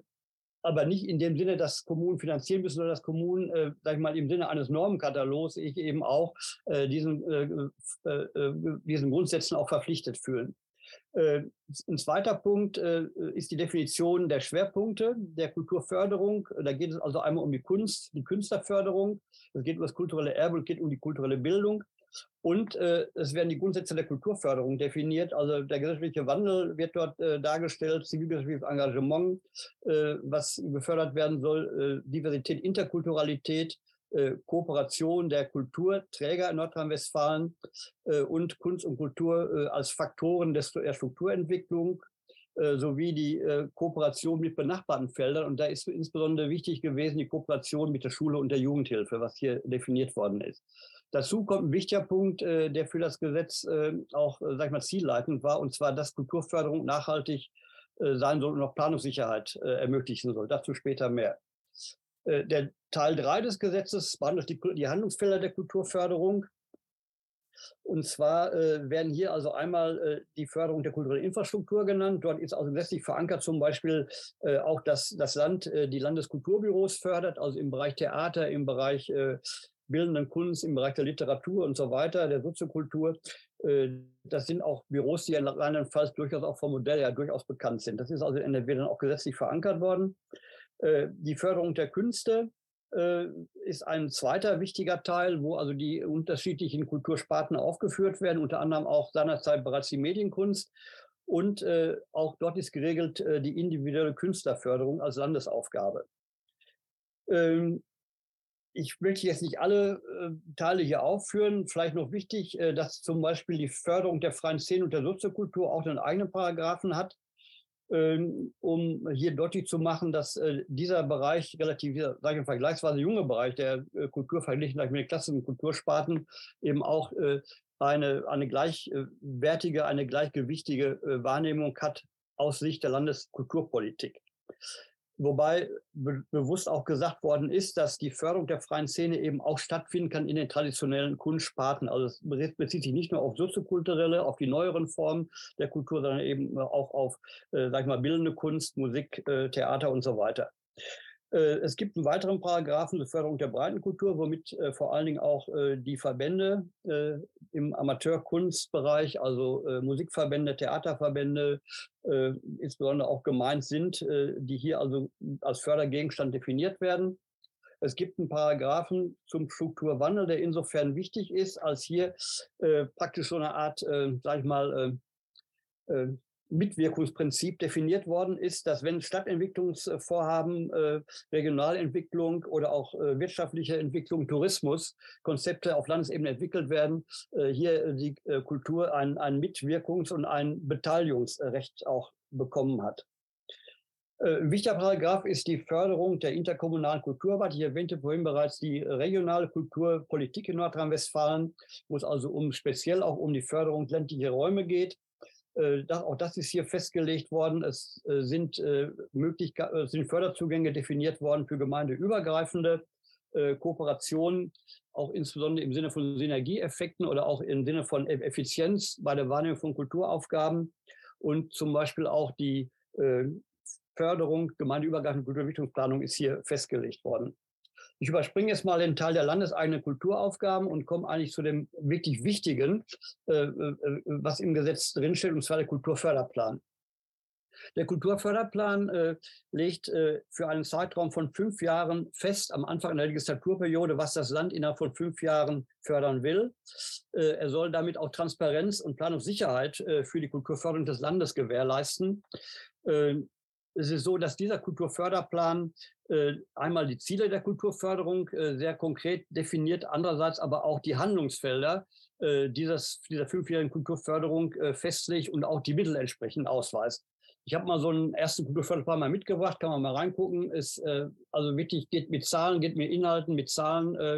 aber nicht in dem Sinne, dass Kommunen finanzieren müssen, sondern dass Kommunen, äh, sag ich mal, im Sinne eines Normenkatalogs ich eben auch äh, diesen, äh, äh, diesen Grundsätzen auch verpflichtet fühlen. Äh, ein zweiter Punkt äh, ist die Definition der Schwerpunkte der Kulturförderung. Da geht es also einmal um die Kunst, die Künstlerförderung. Es geht um das kulturelle Erbe und geht um die kulturelle Bildung. Und äh, es werden die Grundsätze der Kulturförderung definiert. Also der gesellschaftliche Wandel wird dort äh, dargestellt, zivilgesellschaftliches Engagement, äh, was gefördert werden soll, äh, Diversität, Interkulturalität, äh, Kooperation der Kulturträger in Nordrhein-Westfalen äh, und Kunst und Kultur äh, als Faktoren der Strukturentwicklung sowie die Kooperation mit benachbarten Feldern. Und da ist insbesondere wichtig gewesen die Kooperation mit der Schule und der Jugendhilfe, was hier definiert worden ist. Dazu kommt ein wichtiger Punkt, der für das Gesetz auch, sag ich mal, zielleitend war, und zwar, dass Kulturförderung nachhaltig sein soll und auch Planungssicherheit ermöglichen soll. Dazu später mehr. Äh, der Teil 3 des Gesetzes behandelt die, die Handlungsfelder der Kulturförderung. Und zwar äh, werden hier also einmal äh, die Förderung der kulturellen Infrastruktur genannt. Dort ist also gesetzlich verankert zum Beispiel äh, auch, dass das Land äh, die Landeskulturbüros fördert, also im Bereich Theater, im Bereich äh, bildenden Kunst, im Bereich der Literatur und so weiter, der Soziokultur. das sind auch Büros, die in Rheinland-Pfalz durchaus auch vom Modell ja durchaus bekannt sind. Das ist also in NRW dann auch gesetzlich verankert worden. Äh, die Förderung der Künste äh, ist ein zweiter wichtiger Teil, wo also die unterschiedlichen Kultursparten aufgeführt werden, unter anderem auch seinerzeit bereits die Medienkunst. Und äh, auch dort ist geregelt die individuelle Künstlerförderung als Landesaufgabe. Ähm, ich möchte jetzt nicht alle Teile hier aufführen. Vielleicht noch wichtig, dass zum Beispiel die Förderung der freien Szene und der Soziokultur auch einen eigenen Paragraphen hat. Ähm, um hier deutlich zu machen, dass äh, dieser Bereich relativ, sage ich vergleichsweise junge Bereich der äh, Kultur verglichen mit den klassischen Kultursparten eben auch äh, eine, eine gleichwertige, eine gleichgewichtige Wahrnehmung hat aus Sicht der Landeskulturpolitik. Wobei be bewusst auch gesagt worden ist, dass die Förderung der freien Szene eben auch stattfinden kann in den traditionellen Kunstsparten. Also es bezieht sich nicht nur auf soziokulturelle, auf die neueren Formen der Kultur, sondern eben auch auf, äh, sag ich mal, bildende Kunst, Musik, äh, Theater und so weiter. Äh, es gibt einen weiteren Paragraphen zur Förderung der Breitenkultur, womit äh, vor allen Dingen auch äh, die Verbände äh, im Amateurkunstbereich, also äh, Musikverbände, Theaterverbände, äh, insbesondere auch gemeint sind, die hier also als Fördergegenstand definiert werden. Es gibt einen Paragraphen zum Strukturwandel, der insofern wichtig ist, als hier praktisch so eine Art, sag ich mal, Mitwirkungsprinzip definiert worden ist, dass wenn Stadtentwicklungsvorhaben, äh, Regionalentwicklung oder auch äh, wirtschaftliche Entwicklung, Tourismus, Konzepte auf Landesebene entwickelt werden, äh, hier die Kultur ein, ein Mitwirkungs- und ein Beteiligungsrecht auch bekommen hat. Ein wichtiger Paragraph ist die Förderung der interkommunalen Kulturarbeit. Ich erwähnte vorhin bereits die regionale Kulturpolitik in Nordrhein-Westfalen, wo es also um speziell auch um die Förderung ländlicher Räume geht. Auch das ist hier festgelegt worden. Es sind, Möglichkeiten, sind Förderzugänge definiert worden für gemeindeübergreifende Kooperationen, auch insbesondere im Sinne von Synergieeffekten oder auch im Sinne von Effizienz bei der Wahrnehmung von Kulturaufgaben und zum Beispiel auch die Förderung gemeindeübergreifende Kulturentwicklungsplanung ist hier festgelegt worden. Ich überspringe jetzt mal den Teil der landeseigenen Kulturaufgaben und komme eigentlich zu dem wirklich Wichtigen, äh, äh, was im Gesetz drinsteht, und zwar der Kulturförderplan. Der Kulturförderplan äh, legt äh, für einen Zeitraum von fünf Jahren fest, am Anfang der Legislaturperiode, was das Land innerhalb von fünf Jahren fördern will. Äh, er soll damit auch Transparenz und Planungssicherheit äh, für die Kulturförderung des Landes gewährleisten. Äh, es ist so, dass dieser Kulturförderplan äh, einmal die Ziele der Kulturförderung äh, sehr konkret definiert, andererseits aber auch die Handlungsfelder äh, dieses, dieser fünfjährigen Kulturförderung äh, festlegt und auch die Mittel entsprechend ausweist. Ich habe mal so einen ersten Kulturförderplan mal mitgebracht, kann man mal reingucken. Ist äh, also wirklich geht mit Zahlen, geht mit Inhalten, mit Zahlen, äh,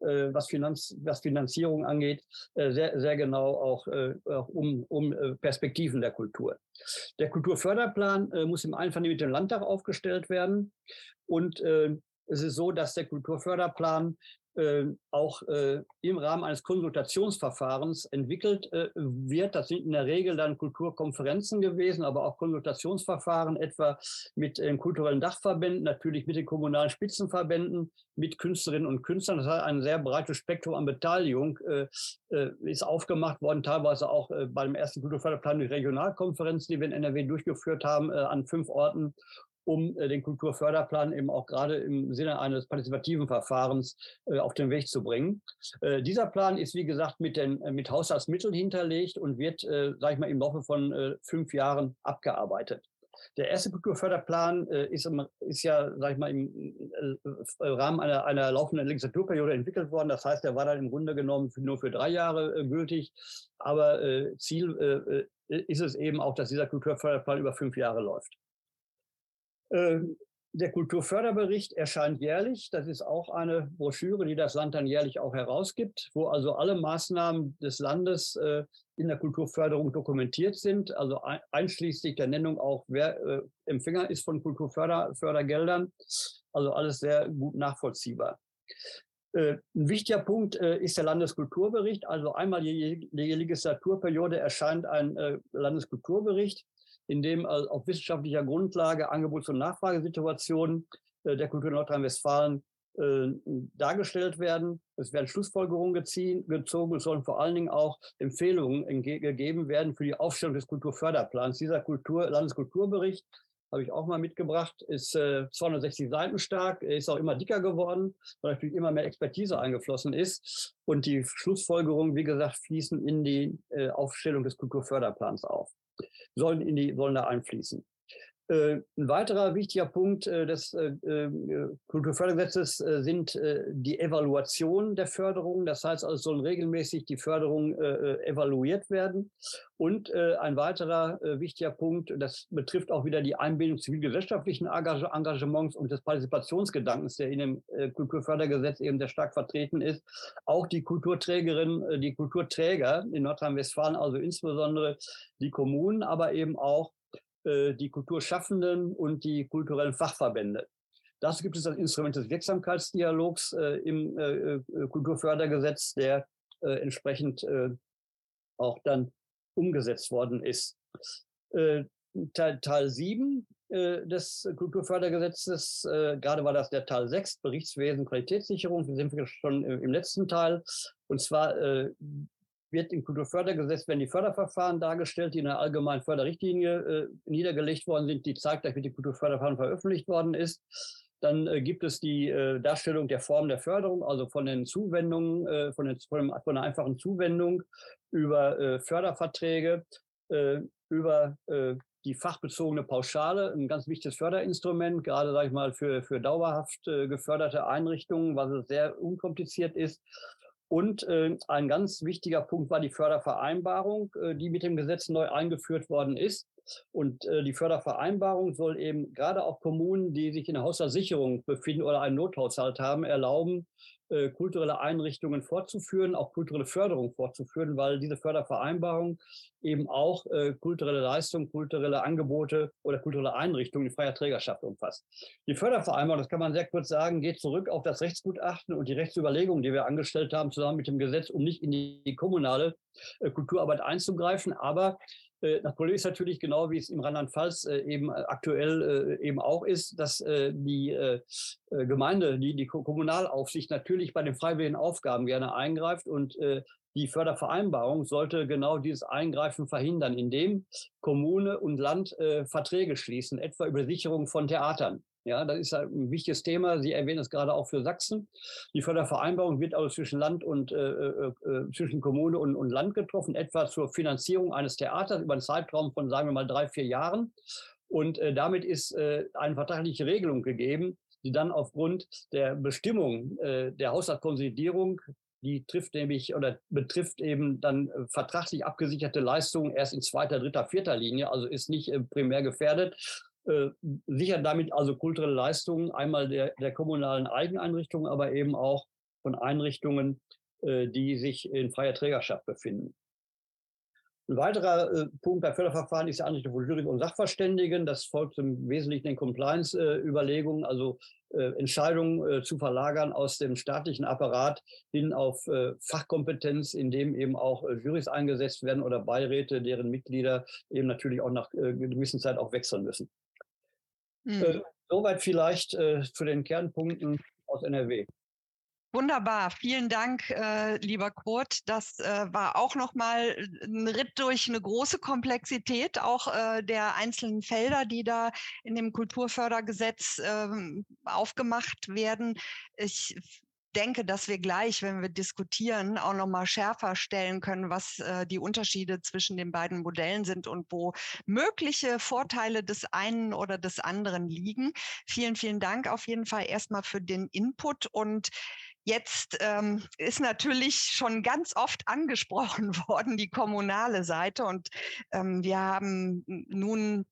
äh, was, Finanz, was Finanzierung angeht, äh, sehr, sehr genau auch, äh, auch um, um äh, Perspektiven der Kultur. Der Kulturförderplan äh, muss im Einvernehmen mit dem Landtag aufgestellt werden. Und äh, es ist so, dass der Kulturförderplan auch äh, im Rahmen eines Konsultationsverfahrens entwickelt äh, wird. Das sind in der Regel dann Kulturkonferenzen gewesen, aber auch Konsultationsverfahren, etwa mit den kulturellen Dachverbänden, natürlich mit den kommunalen Spitzenverbänden, mit Künstlerinnen und Künstlern. Das heißt, ein sehr breites Spektrum an Beteiligung äh, äh, ist aufgemacht worden, teilweise auch äh, beim ersten Kulturförderplan durch Regionalkonferenzen, die wir in NRW durchgeführt haben, an fünf Orten um äh, den Kulturförderplan eben auch gerade im Sinne eines partizipativen Verfahrens äh, auf den Weg zu bringen. Äh, dieser Plan ist, wie gesagt, mit, den, mit Haushaltsmitteln hinterlegt und wird, sage ich mal, im Laufe von fünf Jahren abgearbeitet. Der erste Kulturförderplan äh, ist, ist, ja, sag ich mal, im äh, Rahmen einer, einer laufenden Legislaturperiode entwickelt worden. Das heißt, er war dann im Grunde genommen für, nur für drei Jahre äh, gültig. Aber Ziel ist es eben auch, dass dieser Kulturförderplan über fünf Jahre läuft. Ähm, der Kulturförderbericht erscheint jährlich. Das ist auch eine Broschüre, die das Land dann jährlich auch herausgibt, wo also alle Maßnahmen des Landes äh, in der Kulturförderung dokumentiert sind, also einschließlich der Nennung auch, wer äh, Empfänger ist von Kulturfördergeldern. Also alles sehr gut nachvollziehbar. Äh, ein wichtiger Punkt ist der Landeskulturbericht. Also einmal die Legislaturperiode erscheint ein Landeskulturbericht in dem auf wissenschaftlicher Grundlage Angebots- und Nachfragesituationen äh, der Kultur Nordrhein-Westfalen äh, dargestellt werden. Es werden Schlussfolgerungen gezogen. Es sollen vor allen Dingen auch Empfehlungen gegeben werden für die Aufstellung des Kulturförderplans. Dieser Kultur, Landeskulturbericht habe ich auch mal mitgebracht, ist äh, 260 Seiten stark, ist auch immer dicker geworden, weil natürlich immer mehr Expertise eingeflossen ist. Und die Schlussfolgerungen, wie gesagt, fließen in die Aufstellung des Kulturförderplans auf sollen, in die, sollen da einfließen. Äh, ein weiterer wichtiger Punkt äh, des äh, Kulturfördergesetzes sind die Evaluation der Förderung. Das heißt also, sollen regelmäßig die Förderung evaluiert werden. Und ein weiterer wichtiger Punkt, das betrifft auch wieder die Einbindung zivilgesellschaftlichen Engagements und des Partizipationsgedankens, der in dem Kulturfördergesetz eben sehr stark vertreten ist. Auch die Kulturträgerinnen, die Kulturträger in Nordrhein-Westfalen, also insbesondere die Kommunen, aber eben auch äh, die Kulturschaffenden und die kulturellen Fachverbände. Dazu gibt es das Instrument des Wirksamkeitsdialogs äh, im äh, äh Kulturfördergesetz, der äh, entsprechend äh, auch dann umgesetzt worden ist. Teil, Teil 7 des Kulturfördergesetzes, gerade war das der Teil 6, Berichtswesen, Qualitätssicherung, wir sind schon im letzten Teil, und zwar wird im Kulturfördergesetz werden die Förderverfahren dargestellt, die in der allgemeinen Förderrichtlinie äh, niedergelegt worden sind, die zeigt, dass die Kulturförderverfahren veröffentlicht worden ist. Dann äh, gibt es die äh, Darstellung der Form der Förderung, also von den Zuwendungen, äh, von, den, von, dem, von, einer einfachen Zuwendung über äh, Förderverträge, äh, über die fachbezogene Pauschale, ein ganz wichtiges Förderinstrument, gerade sage ich mal für, für dauerhaft geförderte Einrichtungen, was sehr unkompliziert ist. Und äh, ein ganz wichtiger Punkt war die Fördervereinbarung, äh, die mit dem Gesetz neu eingeführt worden ist. Und äh, die Fördervereinbarung soll eben gerade auch Kommunen, die sich in der Haushaltssicherung befinden oder einen Nothaushalt haben, erlauben, äh, kulturelle Einrichtungen fortzuführen, auch kulturelle Förderung fortzuführen, weil diese Fördervereinbarung eben auch äh, kulturelle Leistungen, kulturelle Angebote oder kulturelle Einrichtungen in freier Trägerschaft umfasst. Die Fördervereinbarung, das kann man sehr kurz sagen, geht zurück auf das Rechtsgutachten und die Rechtsüberlegungen, die wir angestellt haben, zusammen mit dem Gesetz, um nicht in die kommunale äh, Kulturarbeit einzugreifen. Aber das Problem ist natürlich genau, wie es im Rheinland-Pfalz äh, eben aktuell eben auch ist, dass die Gemeinde, die, die Kommunalaufsicht natürlich bei den freiwilligen Aufgaben gerne eingreift und die Fördervereinbarung sollte genau dieses Eingreifen verhindern, indem Kommune und Land Verträge schließen, etwa über Sicherung von Theatern. Ja, das ist ein wichtiges Thema. Sie erwähnen es gerade auch für Sachsen. Die Fördervereinbarung wird also zwischen Land und äh, äh, äh, zwischen Kommune und, und Land getroffen, etwa zur Finanzierung eines Theaters über einen Zeitraum von, sagen wir mal, drei, vier Jahren. Und äh, damit ist äh, eine vertragliche Regelung gegeben, die dann aufgrund der Bestimmung äh, der Haushaltskonsolidierung die trifft nämlich oder betrifft eben dann äh, vertraglich abgesicherte Leistungen erst in zweiter, dritter, vierter Linie, also ist nicht äh, primär gefährdet, äh, sichert damit also kulturelle Leistungen einmal der, der kommunalen Eigeneinrichtungen, aber eben auch von Einrichtungen, äh, die sich in freier Trägerschaft befinden. Ein weiterer äh, Punkt bei Förderverfahren ist die Anrichtung von Jury und Sachverständigen. Das folgt im Wesentlichen den Compliance-Überlegungen, also äh, Entscheidungen äh, zu verlagern aus dem staatlichen Apparat hin auf äh, Fachkompetenz, in dem eben auch äh, Jurys eingesetzt werden oder Beiräte, deren Mitglieder eben natürlich auch nach äh, gewissen Zeit auch wechseln müssen. Mhm. Äh, soweit vielleicht äh, zu den Kernpunkten aus NRW. Wunderbar, vielen Dank, äh, lieber Kurt. Das äh, war auch nochmal ein Ritt durch eine große Komplexität auch äh, der einzelnen Felder, die da in dem Kulturfördergesetz ähm, aufgemacht werden. Ich denke, dass wir gleich, wenn wir diskutieren, auch noch mal schärfer stellen können, was äh, die Unterschiede zwischen den beiden Modellen sind und wo mögliche Vorteile des einen oder des anderen liegen. Vielen, vielen Dank auf jeden Fall erstmal für den Input und Jetzt ähm, ist natürlich schon ganz oft angesprochen worden, die kommunale Seite. Und ähm, wir haben nun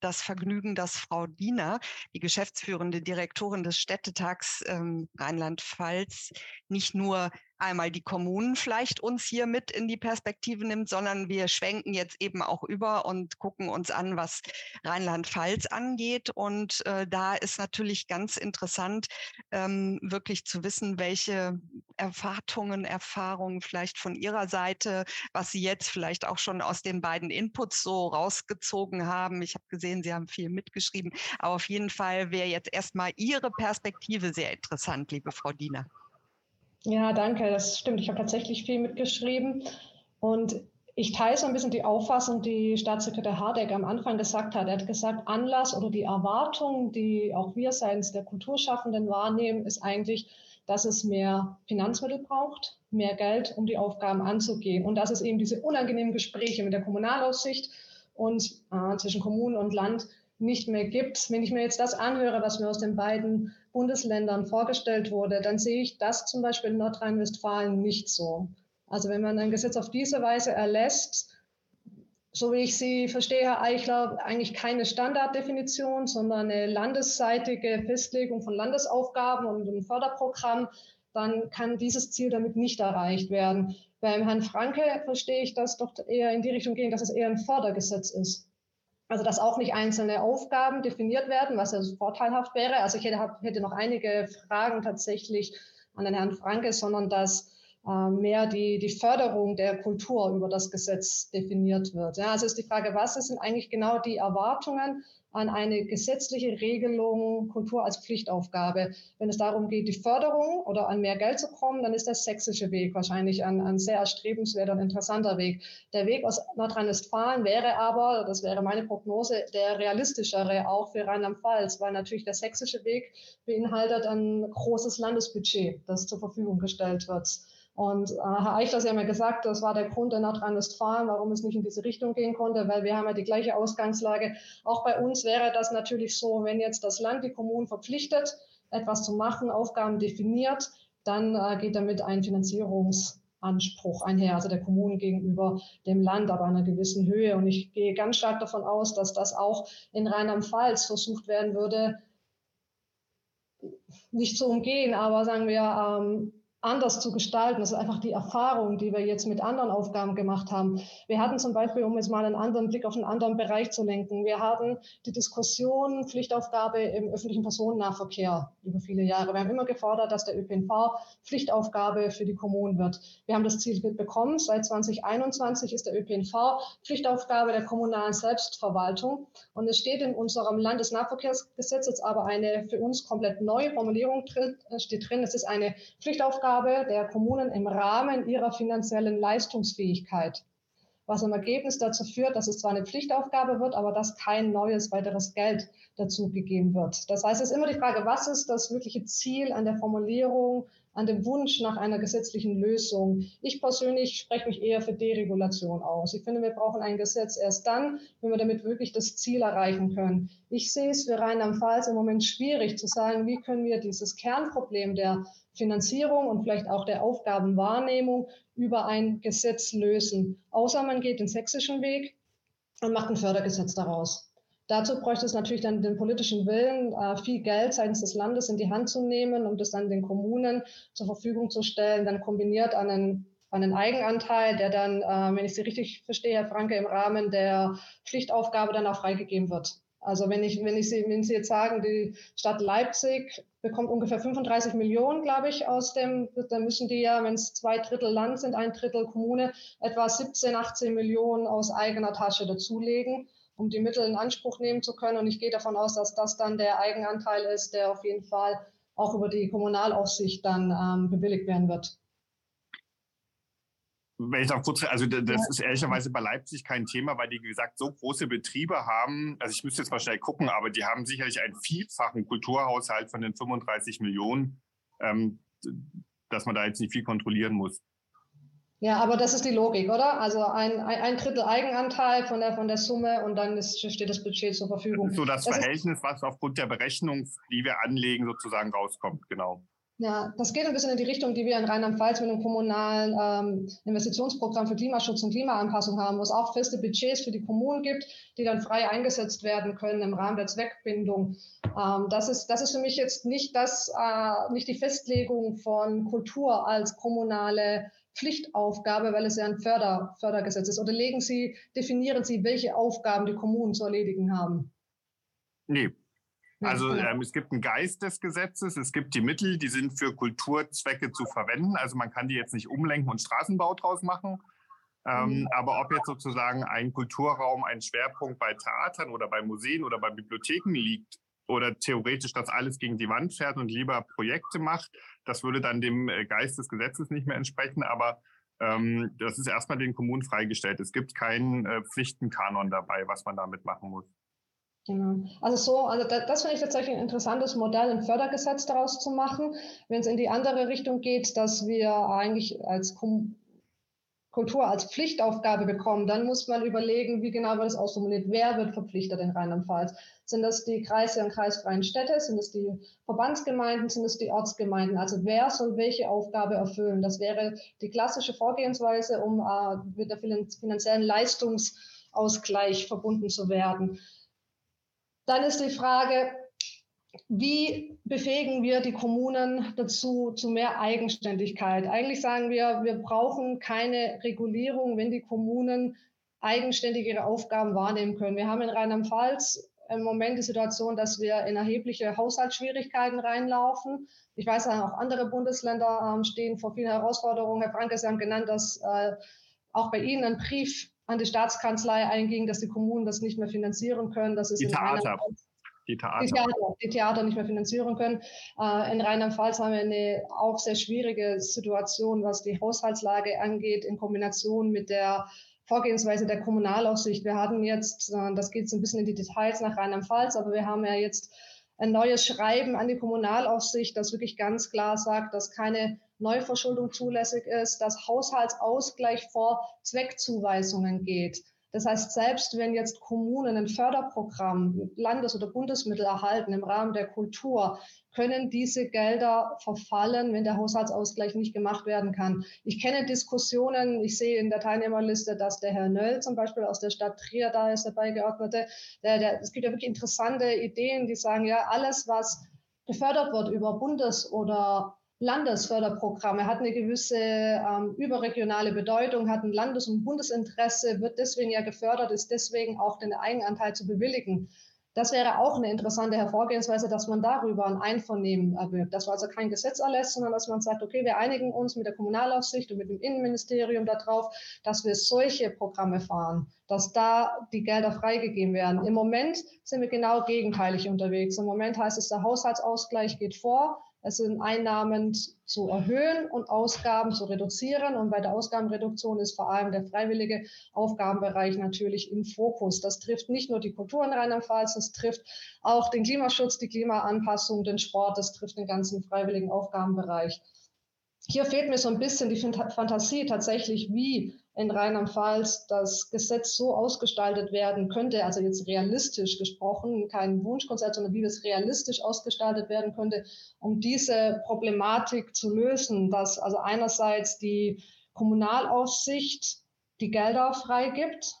das Vergnügen, dass Frau Diener, die geschäftsführende Direktorin des Städtetags ähm, Rheinland-Pfalz, nicht nur einmal die Kommunen vielleicht uns hier mit in die Perspektive nimmt, sondern wir schwenken jetzt eben auch über und gucken uns an, was Rheinland-Pfalz angeht. Und äh, da ist natürlich ganz interessant, ähm, wirklich zu wissen, welche Erwartungen, Erfahrungen vielleicht von Ihrer Seite, was Sie jetzt vielleicht auch schon aus den beiden Inputs so rausgezogen haben. Ich habe gesehen, Sie haben viel mitgeschrieben, aber auf jeden Fall wäre jetzt erstmal Ihre Perspektive sehr interessant, liebe Frau Diener. Ja, danke. Das stimmt. Ich habe tatsächlich viel mitgeschrieben. Und ich teile so ein bisschen die Auffassung, die Staatssekretär Hardeck am Anfang gesagt hat. Er hat gesagt, Anlass oder die Erwartung, die auch wir seitens der Kulturschaffenden wahrnehmen, ist eigentlich, dass es mehr Finanzmittel braucht, mehr Geld, um die Aufgaben anzugehen. Und dass es eben diese unangenehmen Gespräche mit der Kommunalaussicht und äh, zwischen Kommunen und Land nicht mehr gibt. Wenn ich mir jetzt das anhöre, was mir aus den beiden Bundesländern vorgestellt wurde, dann sehe ich das zum Beispiel in Nordrhein-Westfalen nicht so. Also wenn man ein Gesetz auf diese Weise erlässt, so wie ich sie verstehe, Herr Eichler, eigentlich keine Standarddefinition, sondern eine landesseitige Festlegung von Landesaufgaben und einem Förderprogramm, dann kann dieses Ziel damit nicht erreicht werden. Beim Herrn Franke verstehe ich das doch eher in die Richtung gehen, dass es eher ein Fördergesetz ist. Also dass auch nicht einzelne Aufgaben definiert werden, was ja vorteilhaft wäre. Also ich hätte, hätte noch einige Fragen tatsächlich an den Herrn Franke, sondern dass äh, mehr die, die Förderung der Kultur über das Gesetz definiert wird. Ja, also ist die Frage, was sind eigentlich genau die Erwartungen an eine gesetzliche Regelung Kultur als Pflichtaufgabe. Wenn es darum geht, die Förderung oder an mehr Geld zu kommen, dann ist der sächsische Weg wahrscheinlich ein, ein sehr erstrebenswerter und interessanter Weg. Der Weg aus Nordrhein-Westfalen wäre aber, das wäre meine Prognose, der realistischere auch für Rheinland-Pfalz, weil natürlich der sächsische Weg beinhaltet ein großes Landesbudget, das zur Verfügung gestellt wird. Und äh, Herr Eichler, Sie haben ja gesagt, das war der Grund in Nordrhein-Westfalen, warum es nicht in diese Richtung gehen konnte, weil wir haben ja die gleiche Ausgangslage. Auch bei uns wäre das natürlich so, wenn jetzt das Land die Kommunen verpflichtet, etwas zu machen, Aufgaben definiert, dann äh, geht damit ein Finanzierungsanspruch einher, also der Kommunen gegenüber dem Land, aber einer gewissen Höhe. Und ich gehe ganz stark davon aus, dass das auch in Rheinland-Pfalz versucht werden würde, nicht zu umgehen, aber sagen wir, ähm, anders zu gestalten. Das ist einfach die Erfahrung, die wir jetzt mit anderen Aufgaben gemacht haben. Wir hatten zum Beispiel, um jetzt mal einen anderen Blick auf einen anderen Bereich zu lenken, wir hatten die Diskussion Pflichtaufgabe im öffentlichen Personennahverkehr über viele Jahre. Wir haben immer gefordert, dass der ÖPNV Pflichtaufgabe für die Kommunen wird. Wir haben das Ziel bekommen. Seit 2021 ist der ÖPNV Pflichtaufgabe der kommunalen Selbstverwaltung. Und es steht in unserem Landesnahverkehrsgesetz jetzt aber eine für uns komplett neue Formulierung drin, steht drin. Es ist eine Pflichtaufgabe Aufgabe der Kommunen im Rahmen ihrer finanziellen Leistungsfähigkeit, was im Ergebnis dazu führt, dass es zwar eine Pflichtaufgabe wird, aber dass kein neues weiteres Geld dazu gegeben wird. Das heißt, es ist immer die Frage, was ist das wirkliche Ziel an der Formulierung an dem Wunsch nach einer gesetzlichen Lösung. Ich persönlich spreche mich eher für Deregulation aus. Ich finde, wir brauchen ein Gesetz erst dann, wenn wir damit wirklich das Ziel erreichen können. Ich sehe es für Rheinland-Pfalz im Moment schwierig zu sagen, wie können wir dieses Kernproblem der Finanzierung und vielleicht auch der Aufgabenwahrnehmung über ein Gesetz lösen. Außer man geht den sächsischen Weg und macht ein Fördergesetz daraus. Dazu bräuchte es natürlich dann den politischen Willen, äh, viel Geld seitens des Landes in die Hand zu nehmen, um das dann den Kommunen zur Verfügung zu stellen, dann kombiniert an einen, an einen Eigenanteil, der dann, äh, wenn ich Sie richtig verstehe, Herr Franke, im Rahmen der Pflichtaufgabe dann auch freigegeben wird. Also wenn ich, wenn ich Sie, wenn Sie jetzt sagen, die Stadt Leipzig bekommt ungefähr 35 Millionen, glaube ich, aus dem, dann müssen die ja, wenn es zwei Drittel Land sind, ein Drittel Kommune, etwa 17, 18 Millionen aus eigener Tasche dazulegen um die Mittel in Anspruch nehmen zu können. Und ich gehe davon aus, dass das dann der Eigenanteil ist, der auf jeden Fall auch über die Kommunalaufsicht dann ähm, bewilligt werden wird. Wenn ich noch kurz, also das ja. ist ehrlicherweise bei Leipzig kein Thema, weil die, wie gesagt, so große Betriebe haben, also ich müsste jetzt mal schnell gucken, aber die haben sicherlich einen vielfachen Kulturhaushalt von den 35 Millionen, ähm, dass man da jetzt nicht viel kontrollieren muss. Ja, aber das ist die Logik, oder? Also ein, ein, ein Drittel Eigenanteil von der, von der Summe und dann ist, steht das Budget zur Verfügung. Das ist so das, das Verhältnis, was aufgrund der Berechnung, die wir anlegen, sozusagen rauskommt, genau. Ja, das geht ein bisschen in die Richtung, die wir in Rheinland-Pfalz mit einem kommunalen ähm, Investitionsprogramm für Klimaschutz und Klimaanpassung haben, wo es auch feste Budgets für die Kommunen gibt, die dann frei eingesetzt werden können im Rahmen der Zweckbindung. Ähm, das, ist, das ist für mich jetzt nicht, das, äh, nicht die Festlegung von Kultur als kommunale Pflichtaufgabe, weil es ja ein Förder, Fördergesetz ist? Oder legen Sie, definieren Sie, welche Aufgaben die Kommunen zu erledigen haben? Nee. Also ähm, es gibt einen Geist des Gesetzes, es gibt die Mittel, die sind für Kulturzwecke zu verwenden. Also man kann die jetzt nicht umlenken und Straßenbau draus machen. Ähm, mhm. Aber ob jetzt sozusagen ein Kulturraum ein Schwerpunkt bei Theatern oder bei Museen oder bei Bibliotheken liegt, oder theoretisch das alles gegen die Wand fährt und lieber Projekte macht. Das würde dann dem äh, Geist des Gesetzes nicht mehr entsprechen, aber ähm, das ist erstmal den Kommunen freigestellt. Es gibt keinen äh, Pflichtenkanon dabei, was man damit machen muss. Genau. Also so, also das, das finde ich tatsächlich ein interessantes Modell, ein Fördergesetz daraus zu machen. Wenn es in die andere Richtung geht, dass wir eigentlich als Kom Kultur als Pflichtaufgabe bekommen, dann muss man überlegen, wie genau wird es ausformuliert, wer wird verpflichtet in Rheinland-Pfalz. Sind das die Kreise und kreisfreien Städte, sind es die Verbandsgemeinden, sind es die Ortsgemeinden? Also wer soll welche Aufgabe erfüllen? Das wäre die klassische Vorgehensweise, um äh, mit der finanziellen Leistungsausgleich verbunden zu werden. Dann ist die Frage, wie befähigen wir die Kommunen dazu zu mehr Eigenständigkeit? Eigentlich sagen wir, wir brauchen keine Regulierung, wenn die Kommunen eigenständig ihre Aufgaben wahrnehmen können. Wir haben in Rheinland-Pfalz im Moment die Situation, dass wir in erhebliche Haushaltsschwierigkeiten reinlaufen. Ich weiß auch andere Bundesländer ähm, stehen vor vielen Herausforderungen. Herr Franke, Sie haben genannt, dass äh, auch bei Ihnen ein Brief an die Staatskanzlei einging, dass die Kommunen das nicht mehr finanzieren können. Das ist die Theater die Theater. Die Theater, die Theater nicht mehr finanzieren können. Äh, in Rheinland-Pfalz haben wir eine auch sehr schwierige Situation, was die Haushaltslage angeht, in Kombination mit der Vorgehensweise der Kommunalaufsicht. Wir hatten jetzt, äh, das geht so ein bisschen in die Details nach Rheinland-Pfalz, aber wir haben ja jetzt ein neues Schreiben an die Kommunalaufsicht, das wirklich ganz klar sagt, dass keine Neuverschuldung zulässig ist, dass Haushaltsausgleich vor Zweckzuweisungen geht. Das heißt, selbst wenn jetzt Kommunen ein Förderprogramm, Landes- oder Bundesmittel erhalten im Rahmen der Kultur, können diese Gelder verfallen, wenn der Haushaltsausgleich nicht gemacht werden kann. Ich kenne Diskussionen, ich sehe in der Teilnehmerliste, dass der Herr Nöll zum Beispiel aus der Stadt Trier da ist, der Beigeordnete. Der, der, es gibt ja wirklich interessante Ideen, die sagen, ja, alles, was gefördert wird über Bundes- oder Landesförderprogramme, hat eine gewisse ähm, überregionale Bedeutung, hat ein Landes- und Bundesinteresse, wird deswegen ja gefördert, ist deswegen auch den Eigenanteil zu bewilligen. Das wäre auch eine interessante Hervorgehensweise, dass man darüber ein Einvernehmen erwirkt. Dass man also kein Gesetz erlässt, sondern dass man sagt, okay, wir einigen uns mit der Kommunalaufsicht und mit dem Innenministerium darauf, dass wir solche Programme fahren, dass da die Gelder freigegeben werden. Im Moment sind wir genau gegenteilig unterwegs. Im Moment heißt es, der Haushaltsausgleich geht vor. Es sind Einnahmen zu erhöhen und Ausgaben zu reduzieren. Und bei der Ausgabenreduktion ist vor allem der freiwillige Aufgabenbereich natürlich im Fokus. Das trifft nicht nur die Kultur in Rheinland-Pfalz, das trifft auch den Klimaschutz, die Klimaanpassung, den Sport, das trifft den ganzen freiwilligen Aufgabenbereich. Hier fehlt mir so ein bisschen die Fantasie tatsächlich, wie in Rheinland-Pfalz das Gesetz so ausgestaltet werden könnte, also jetzt realistisch gesprochen, kein Wunschkonzert, sondern wie es realistisch ausgestaltet werden könnte, um diese Problematik zu lösen, dass also einerseits die Kommunalaufsicht die Gelder freigibt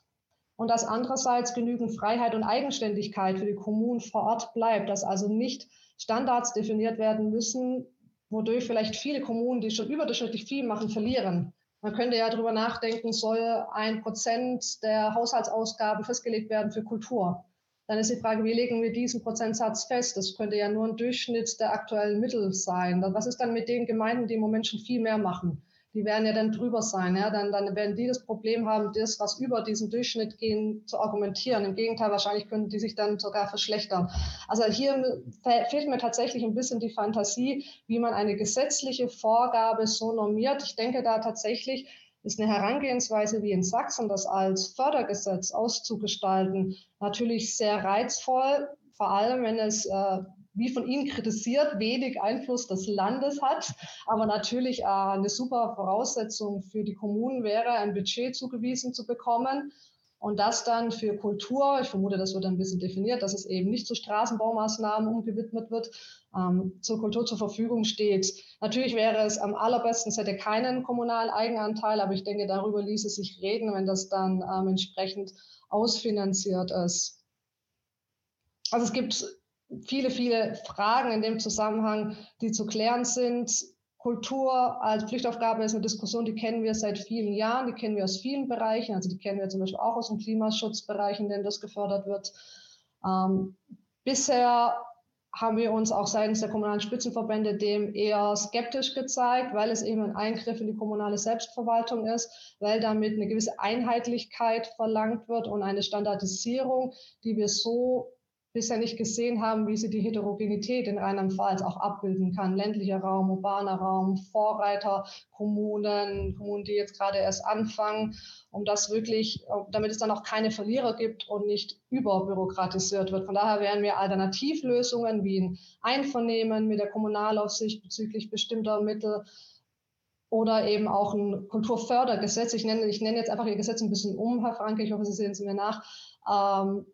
und dass andererseits genügend Freiheit und Eigenständigkeit für die Kommunen vor Ort bleibt, dass also nicht Standards definiert werden müssen, wodurch vielleicht viele Kommunen, die schon überdurchschnittlich viel machen, verlieren. Man könnte ja darüber nachdenken, soll ein Prozent der Haushaltsausgaben festgelegt werden für Kultur? Dann ist die Frage, wie legen wir diesen Prozentsatz fest? Das könnte ja nur ein Durchschnitt der aktuellen Mittel sein. Was ist dann mit den Gemeinden, die im Moment schon viel mehr machen? Die werden ja dann drüber sein. Ja? Dann, dann werden die das Problem haben, das, was über diesen Durchschnitt gehen, zu argumentieren. Im Gegenteil, wahrscheinlich können die sich dann sogar verschlechtern. Also hier fehlt mir tatsächlich ein bisschen die Fantasie, wie man eine gesetzliche Vorgabe so normiert. Ich denke da tatsächlich, ist eine Herangehensweise wie in Sachsen, das als Fördergesetz auszugestalten, natürlich sehr reizvoll, vor allem wenn es äh, wie von Ihnen kritisiert, wenig Einfluss des Landes hat. Aber natürlich äh, eine super Voraussetzung für die Kommunen wäre, ein Budget zugewiesen zu bekommen. Und das dann für Kultur, ich vermute, das wird ein bisschen definiert, dass es eben nicht zu Straßenbaumaßnahmen umgewidmet wird, ähm, zur Kultur zur Verfügung steht. Natürlich wäre es am allerbesten, es hätte keinen kommunalen Eigenanteil, aber ich denke, darüber ließe sich reden, wenn das dann ähm, entsprechend ausfinanziert ist. Also es gibt viele, viele Fragen in dem Zusammenhang, die zu klären sind. Kultur als Pflichtaufgabe ist eine Diskussion, die kennen wir seit vielen Jahren, die kennen wir aus vielen Bereichen. Also die kennen wir zum Beispiel auch aus dem Klimaschutzbereich, in dem das gefördert wird. Ähm, bisher haben wir uns auch seitens der kommunalen Spitzenverbände dem eher skeptisch gezeigt, weil es eben ein Eingriff in die kommunale Selbstverwaltung ist, weil damit eine gewisse Einheitlichkeit verlangt wird und eine Standardisierung, die wir so bisher nicht gesehen haben, wie sie die Heterogenität in Rheinland-Pfalz auch abbilden kann. Ländlicher Raum, urbaner Raum, Vorreiter, Kommunen, Kommunen, die jetzt gerade erst anfangen, um das wirklich, damit es dann auch keine Verlierer gibt und nicht überbürokratisiert wird. Von daher wären mir Alternativlösungen wie ein Einvernehmen mit der Kommunalaufsicht bezüglich bestimmter Mittel oder eben auch ein Kulturfördergesetz. Ich nenne, ich nenne jetzt einfach Ihr Gesetz ein bisschen um, Herr Franke, ich hoffe, Sie sehen es mir nach. Ähm,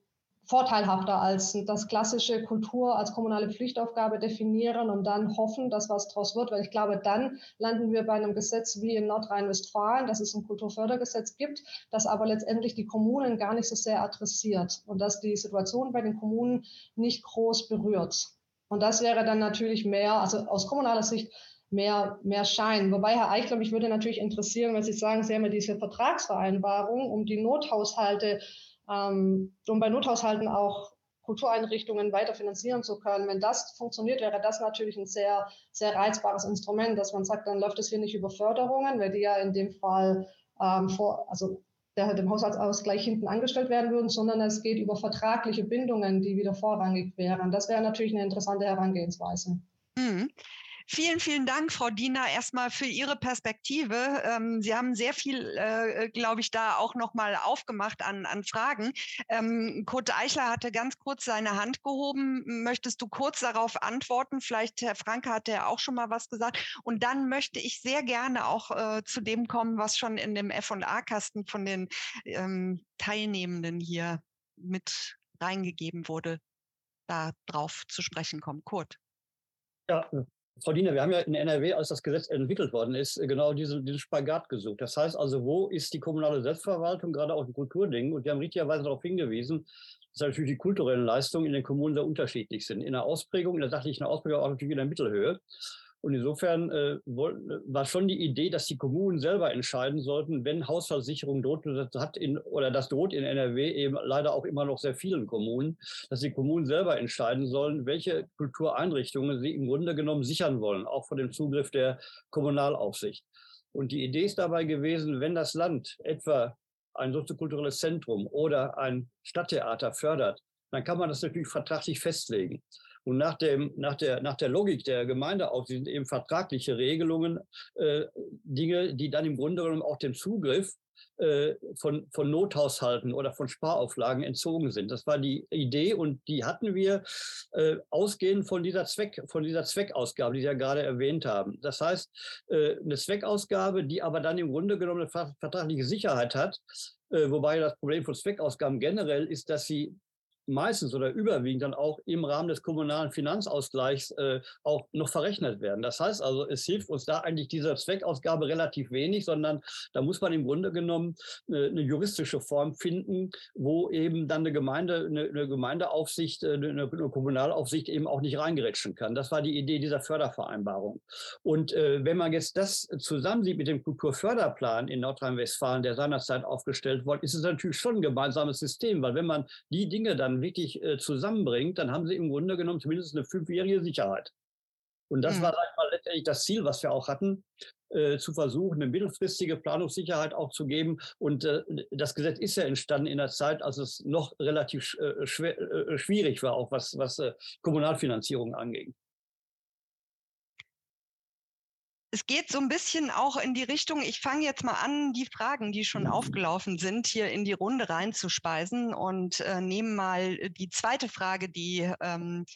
vorteilhafter als das klassische Kultur als kommunale Pflichtaufgabe definieren und dann hoffen, dass was draus wird, weil ich glaube, dann landen wir bei einem Gesetz wie in Nordrhein-Westfalen, dass es ein Kulturfördergesetz gibt, das aber letztendlich die Kommunen gar nicht so sehr adressiert und dass die Situation bei den Kommunen nicht groß berührt. Und das wäre dann natürlich mehr, also aus kommunaler Sicht mehr, mehr Schein. Wobei, Herr Eichler, mich würde natürlich interessieren, wenn Sie sagen, Sie haben ja diese Vertragsvereinbarung, um die Nothaushalte ähm, um bei Nothaushalten auch Kultureinrichtungen weiter finanzieren zu können. Wenn das funktioniert, wäre das natürlich ein sehr, sehr reizbares Instrument, dass man sagt, dann läuft es hier nicht über Förderungen, weil die ja in dem Fall ähm, vor, also der dem Haushaltsausgleich hinten angestellt werden würden, sondern es geht über vertragliche Bindungen, die wieder vorrangig wären. Das wäre natürlich eine interessante Herangehensweise. Mhm. Vielen, vielen Dank, Frau Diener, erstmal für Ihre Perspektive. Ähm, Sie haben sehr viel, äh, glaube ich, da auch nochmal aufgemacht an, an Fragen. Ähm, Kurt Eichler hatte ganz kurz seine Hand gehoben. Möchtest du kurz darauf antworten? Vielleicht, Herr Franke, hat ja auch schon mal was gesagt. Und dann möchte ich sehr gerne auch äh, zu dem kommen, was schon in dem F&A-Kasten von den ähm, Teilnehmenden hier mit reingegeben wurde, da drauf zu sprechen kommen. Kurt. Ja, Frau Diener, wir haben ja in NRW, als das Gesetz entwickelt worden ist, genau diesen, diesen Spagat gesucht. Das heißt also, wo ist die kommunale Selbstverwaltung, gerade auch in Kulturdingen? Und wir haben richtigerweise darauf hingewiesen, dass natürlich die kulturellen Leistungen in den Kommunen sehr unterschiedlich sind. In der Ausprägung, in der sachlichen Ausprägung auch natürlich in der Mittelhöhe. Und insofern äh, war schon die Idee, dass die Kommunen selber entscheiden sollten, wenn Haushaltssicherung droht, hat in, oder das droht in NRW eben leider auch immer noch sehr vielen Kommunen, dass die Kommunen selber entscheiden sollen, welche Kultureinrichtungen sie im Grunde genommen sichern wollen, auch vor dem Zugriff der Kommunalaufsicht. Und die Idee ist dabei gewesen, wenn das Land etwa ein soziokulturelles Zentrum oder ein Stadttheater fördert, dann kann man das natürlich vertraglich festlegen. Und nach, dem, nach, der, nach der Logik der Gemeindeaufsicht sind eben vertragliche Regelungen äh, Dinge, die dann im Grunde genommen auch dem Zugriff äh, von, von Nothaushalten oder von Sparauflagen entzogen sind. Das war die Idee und die hatten wir äh, ausgehend von dieser Zweck, von dieser Zweckausgabe, die Sie ja gerade erwähnt haben. Das heißt, äh, eine Zweckausgabe, die aber dann im Grunde genommen eine vertragliche Sicherheit hat, äh, wobei das Problem von Zweckausgaben generell ist, dass sie meistens oder überwiegend dann auch im Rahmen des kommunalen Finanzausgleichs äh, auch noch verrechnet werden. Das heißt also, es hilft uns da eigentlich dieser Zweckausgabe relativ wenig, sondern da muss man im Grunde genommen äh, eine juristische Form finden, wo eben dann eine Gemeinde, eine, eine Gemeindeaufsicht, äh, eine, eine, Kommunalaufsicht eben auch nicht reingerätschen kann. Das war die Idee dieser Fördervereinbarung. Und äh, wenn man jetzt das zusammensieht mit dem Kulturförderplan in Nordrhein-Westfalen, der seinerzeit aufgestellt wurde, ist es natürlich schon ein gemeinsames System, weil wenn man die Dinge dann dann wirklich äh, zusammenbringt, dann haben sie im Grunde genommen zumindest eine fünfjährige Sicherheit. Und das mhm. war einmal letztendlich das Ziel, was wir auch hatten, äh, zu versuchen, eine mittelfristige Planungssicherheit auch zu geben. Und äh, das Gesetz ist ja entstanden in der Zeit, als es noch relativ äh, schwer, äh, schwierig war, auch was, was äh, Kommunalfinanzierung anging. Es geht so ein bisschen auch in die Richtung, ich fange jetzt mal an, die Fragen, die schon mhm. aufgelaufen sind, hier in die Runde reinzuspeisen und äh, nehme mal die zweite Frage, die ähm,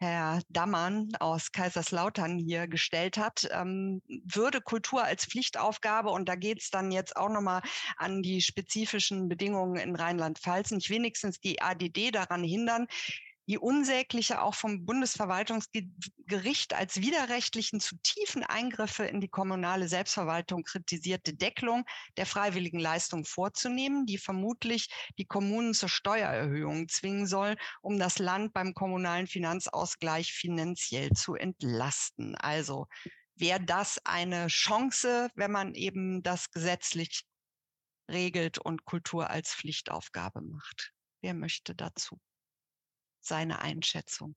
Herr Dammann aus Kaiserslautern hier gestellt hat, ähm, würde Kultur als Pflichtaufgabe, und da geht es dann jetzt auch nochmal an die spezifischen Bedingungen in Rheinland-Pfalz, nicht wenigstens die ADD daran hindern, die unsägliche, auch vom Bundesverwaltungsgericht als widerrechtlichen zu tiefen Eingriffe in die kommunale Selbstverwaltung kritisierte Deckelung der freiwilligen Leistung vorzunehmen, die vermutlich die Kommunen zur Steuererhöhung zwingen soll, um das Land beim kommunalen Finanzausgleich finanziell zu entlasten. Also wäre das eine Chance, wenn man eben das gesetzlich regelt und Kultur als Pflichtaufgabe macht. Wer möchte dazu? Seine Einschätzung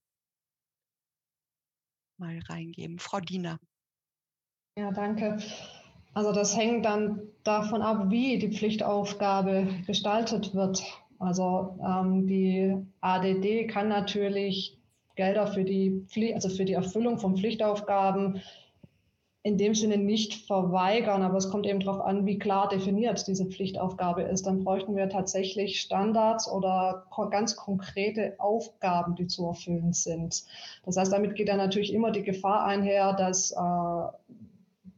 mal reingeben. Frau Diener. Ja, danke. Also das hängt dann davon ab, wie die Pflichtaufgabe gestaltet wird. Also ähm, die ADD kann natürlich Gelder für die, Pflicht, also für die Erfüllung von Pflichtaufgaben in dem Sinne nicht verweigern, aber es kommt eben darauf an, wie klar definiert diese Pflichtaufgabe ist. Dann bräuchten wir tatsächlich Standards oder ganz konkrete Aufgaben, die zu erfüllen sind. Das heißt, damit geht dann natürlich immer die Gefahr einher, dass äh,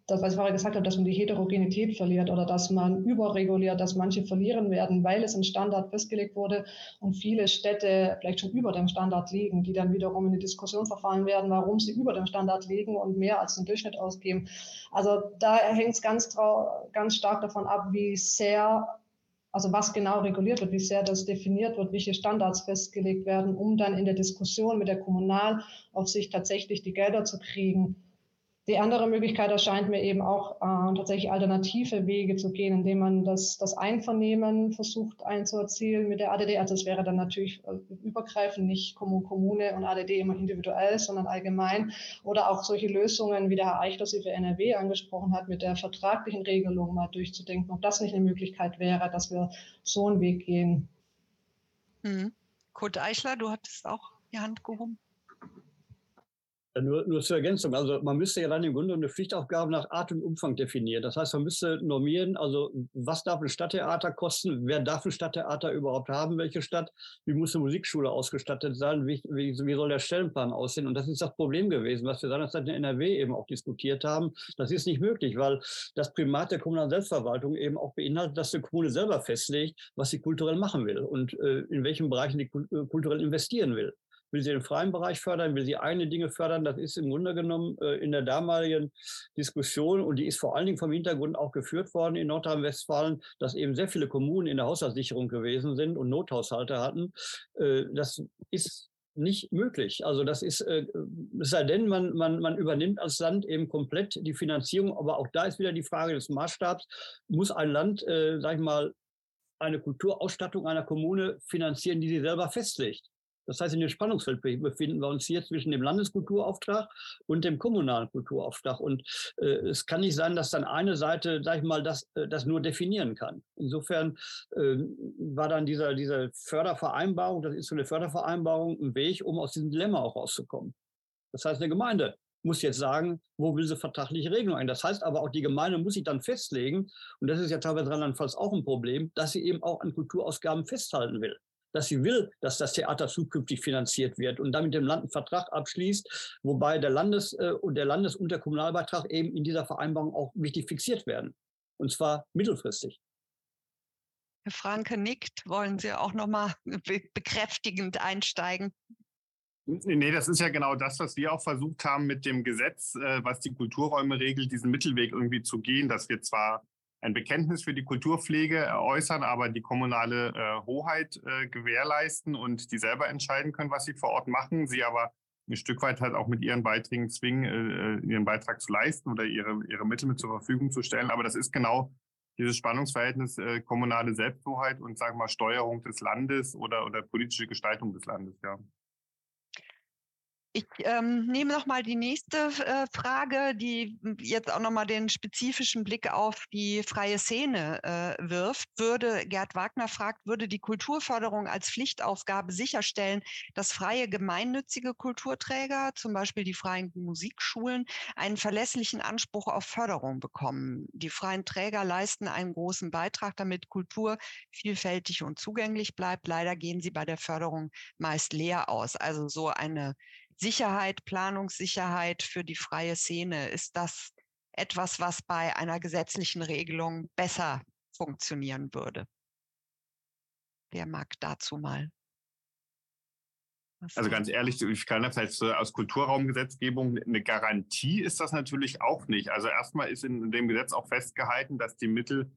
das, was ich vorher gesagt habe, dass man die Heterogenität verliert oder dass man überreguliert, dass manche verlieren werden, weil es ein Standard festgelegt wurde und viele Städte vielleicht schon über dem Standard liegen, die dann wiederum in die Diskussion verfallen werden, warum sie über dem Standard liegen und mehr als den Durchschnitt ausgeben. Also da hängt es ganz, ganz stark davon ab, wie sehr also was genau reguliert wird, wie sehr das definiert wird, welche Standards festgelegt werden, um dann in der Diskussion mit der Kommunalaufsicht tatsächlich die Gelder zu kriegen die andere Möglichkeit erscheint mir eben auch äh, tatsächlich alternative Wege zu gehen, indem man das, das Einvernehmen versucht einzuerzielen mit der ADD. Also es wäre dann natürlich äh, übergreifend, nicht Kommune und ADD immer individuell, sondern allgemein. Oder auch solche Lösungen, wie der Herr Eichler sie für NRW angesprochen hat, mit der vertraglichen Regelung mal durchzudenken, ob das nicht eine Möglichkeit wäre, dass wir so einen Weg gehen. Mhm. Kurt Eichler, du hattest auch die Hand gehoben. Nur, nur zur Ergänzung, also man müsste ja dann im Grunde eine Pflichtaufgabe nach Art und Umfang definieren. Das heißt, man müsste normieren, also was darf ein Stadttheater kosten, wer darf ein Stadttheater überhaupt haben, welche Stadt, wie muss eine Musikschule ausgestattet sein, wie, wie, wie soll der Stellenplan aussehen. Und das ist das Problem gewesen, was wir seinerzeit in NRW eben auch diskutiert haben. Das ist nicht möglich, weil das Primat der kommunalen Selbstverwaltung eben auch beinhaltet, dass die Kommune selber festlegt, was sie kulturell machen will und äh, in welchen Bereichen die äh, kulturell investieren will. Will sie den freien Bereich fördern? Will sie eigene Dinge fördern? Das ist im Grunde genommen äh, in der damaligen Diskussion und die ist vor allen Dingen vom Hintergrund auch geführt worden in Nordrhein-Westfalen, dass eben sehr viele Kommunen in der Haushaltssicherung gewesen sind und Nothaushalte hatten. Äh, das ist nicht möglich. Also das ist, äh, es sei denn, man, man, man übernimmt als Land eben komplett die Finanzierung. Aber auch da ist wieder die Frage des Maßstabs. Muss ein Land, äh, sag ich mal, eine Kulturausstattung einer Kommune finanzieren, die sie selber festlegt? Das heißt, in dem Spannungsfeld befinden wir uns hier zwischen dem Landeskulturauftrag und dem kommunalen Kulturauftrag. Und äh, es kann nicht sein, dass dann eine Seite, sag ich mal, das, äh, das nur definieren kann. Insofern äh, war dann dieser, diese Fördervereinbarung, das ist so eine Fördervereinbarung, ein Weg, um aus diesem Dilemma auch rauszukommen. Das heißt, eine Gemeinde muss jetzt sagen, wo will sie vertragliche Regelungen ein. Das heißt aber auch, die Gemeinde muss sich dann festlegen, und das ist ja teilweise Rheinland-Pfalz auch ein Problem, dass sie eben auch an Kulturausgaben festhalten will dass sie will, dass das Theater zukünftig finanziert wird und damit dem Land einen Vertrag abschließt, wobei der Landes- äh, und der Landes- und der Kommunalbeitrag eben in dieser Vereinbarung auch wichtig fixiert werden. Und zwar mittelfristig. Herr Franke nickt. Wollen Sie auch noch mal bekräftigend einsteigen? Nee, das ist ja genau das, was wir auch versucht haben mit dem Gesetz, äh, was die Kulturräume regelt, diesen Mittelweg irgendwie zu gehen, dass wir zwar ein Bekenntnis für die Kulturpflege äußern, aber die kommunale äh, Hoheit äh, gewährleisten und die selber entscheiden können, was sie vor Ort machen, sie aber ein Stück weit halt auch mit ihren Beiträgen zwingen, äh, äh, ihren Beitrag zu leisten oder ihre, ihre Mittel mit zur Verfügung zu stellen. Aber das ist genau dieses Spannungsverhältnis äh, kommunale Selbsthoheit und sagen wir mal Steuerung des Landes oder, oder politische Gestaltung des Landes, ja. Ich ähm, nehme noch mal die nächste äh, Frage, die jetzt auch noch mal den spezifischen Blick auf die freie Szene äh, wirft. Würde Gerd Wagner fragt, würde die Kulturförderung als Pflichtaufgabe sicherstellen, dass freie gemeinnützige Kulturträger, zum Beispiel die freien Musikschulen, einen verlässlichen Anspruch auf Förderung bekommen? Die freien Träger leisten einen großen Beitrag, damit Kultur vielfältig und zugänglich bleibt. Leider gehen sie bei der Förderung meist leer aus. Also so eine Sicherheit, Planungssicherheit für die freie Szene, ist das etwas, was bei einer gesetzlichen Regelung besser funktionieren würde? Wer mag dazu mal? Was also ganz ehrlich, ich kann das heißt, aus Kulturraumgesetzgebung eine Garantie ist das natürlich auch nicht. Also erstmal ist in dem Gesetz auch festgehalten, dass die Mittel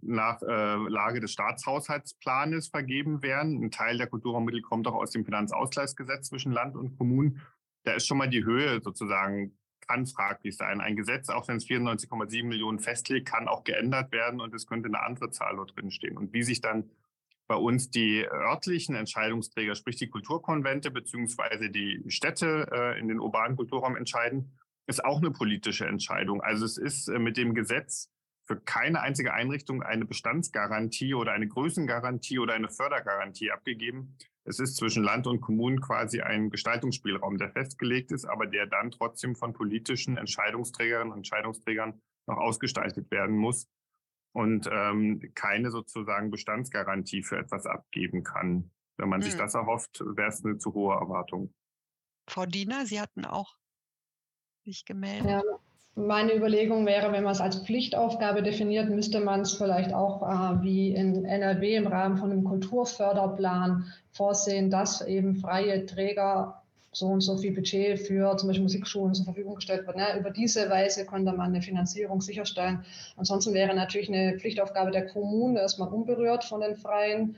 nach äh, Lage des Staatshaushaltsplanes vergeben werden. Ein Teil der Kulturraummittel kommt auch aus dem Finanzausgleichsgesetz zwischen Land und Kommunen. Da ist schon mal die Höhe sozusagen, kann fraglich sein. Ein Gesetz, auch wenn es 94,7 Millionen festlegt, kann auch geändert werden und es könnte eine andere Zahl dort drin stehen. Und wie sich dann bei uns die örtlichen Entscheidungsträger, sprich die Kulturkonvente beziehungsweise die Städte äh, in den urbanen Kulturraum entscheiden, ist auch eine politische Entscheidung. Also es ist äh, mit dem Gesetz für keine einzige Einrichtung eine Bestandsgarantie oder eine Größengarantie oder eine Fördergarantie abgegeben. Es ist zwischen Land und Kommunen quasi ein Gestaltungsspielraum, der festgelegt ist, aber der dann trotzdem von politischen Entscheidungsträgerinnen und Entscheidungsträgern noch ausgestaltet werden muss und ähm, keine sozusagen Bestandsgarantie für etwas abgeben kann. Wenn man hm. sich das erhofft, wäre es eine zu hohe Erwartung. Frau Diener, Sie hatten auch sich gemeldet. Ja, meine Überlegung wäre, wenn man es als Pflichtaufgabe definiert, müsste man es vielleicht auch äh, wie in NRW im Rahmen von einem Kulturförderplan vorsehen, dass eben freie Träger so und so viel Budget für zum Beispiel Musikschulen zur Verfügung gestellt wird. Ne? Über diese Weise könnte man eine Finanzierung sicherstellen. Ansonsten wäre natürlich eine Pflichtaufgabe der Kommunen erstmal unberührt von den freien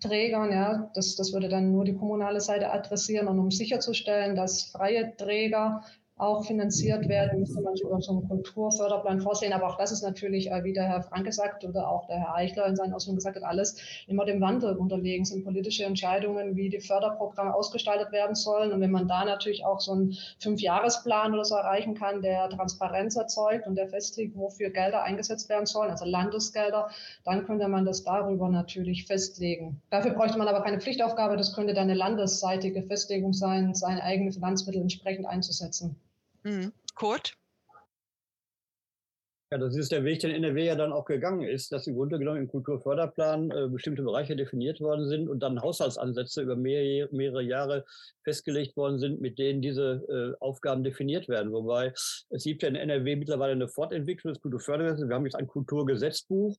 Trägern. Ja? Das, das würde dann nur die kommunale Seite adressieren. Und um sicherzustellen, dass freie Träger auch finanziert werden, müsste man über so einen Kulturförderplan vorsehen. Aber auch das ist natürlich, äh, wie der Herr Frank gesagt oder auch der Herr Eichler in seinen Ausführungen gesagt hat, alles immer dem Wandel unterlegen sind politische Entscheidungen, wie die Förderprogramme ausgestaltet werden sollen. Und wenn man da natürlich auch so einen Fünfjahresplan oder so erreichen kann, der Transparenz erzeugt und der festlegt, wofür Gelder eingesetzt werden sollen, also Landesgelder, dann könnte man das darüber natürlich festlegen. Dafür bräuchte man aber keine Pflichtaufgabe. Das könnte dann eine landesseitige Festlegung sein, seine eigenen Finanzmittel entsprechend einzusetzen. Mhm. Kurt? Ja, das ist der Weg, den NRW ja dann auch gegangen ist, dass im Grunde genommen im Kulturförderplan äh, bestimmte Bereiche definiert worden sind und dann Haushaltsansätze über mehrere, mehrere Jahre festgelegt worden sind, mit denen diese äh, Aufgaben definiert werden. Wobei es gibt ja in NRW mittlerweile eine Fortentwicklung des Kulturfördergesetzes. Wir haben jetzt ein Kulturgesetzbuch,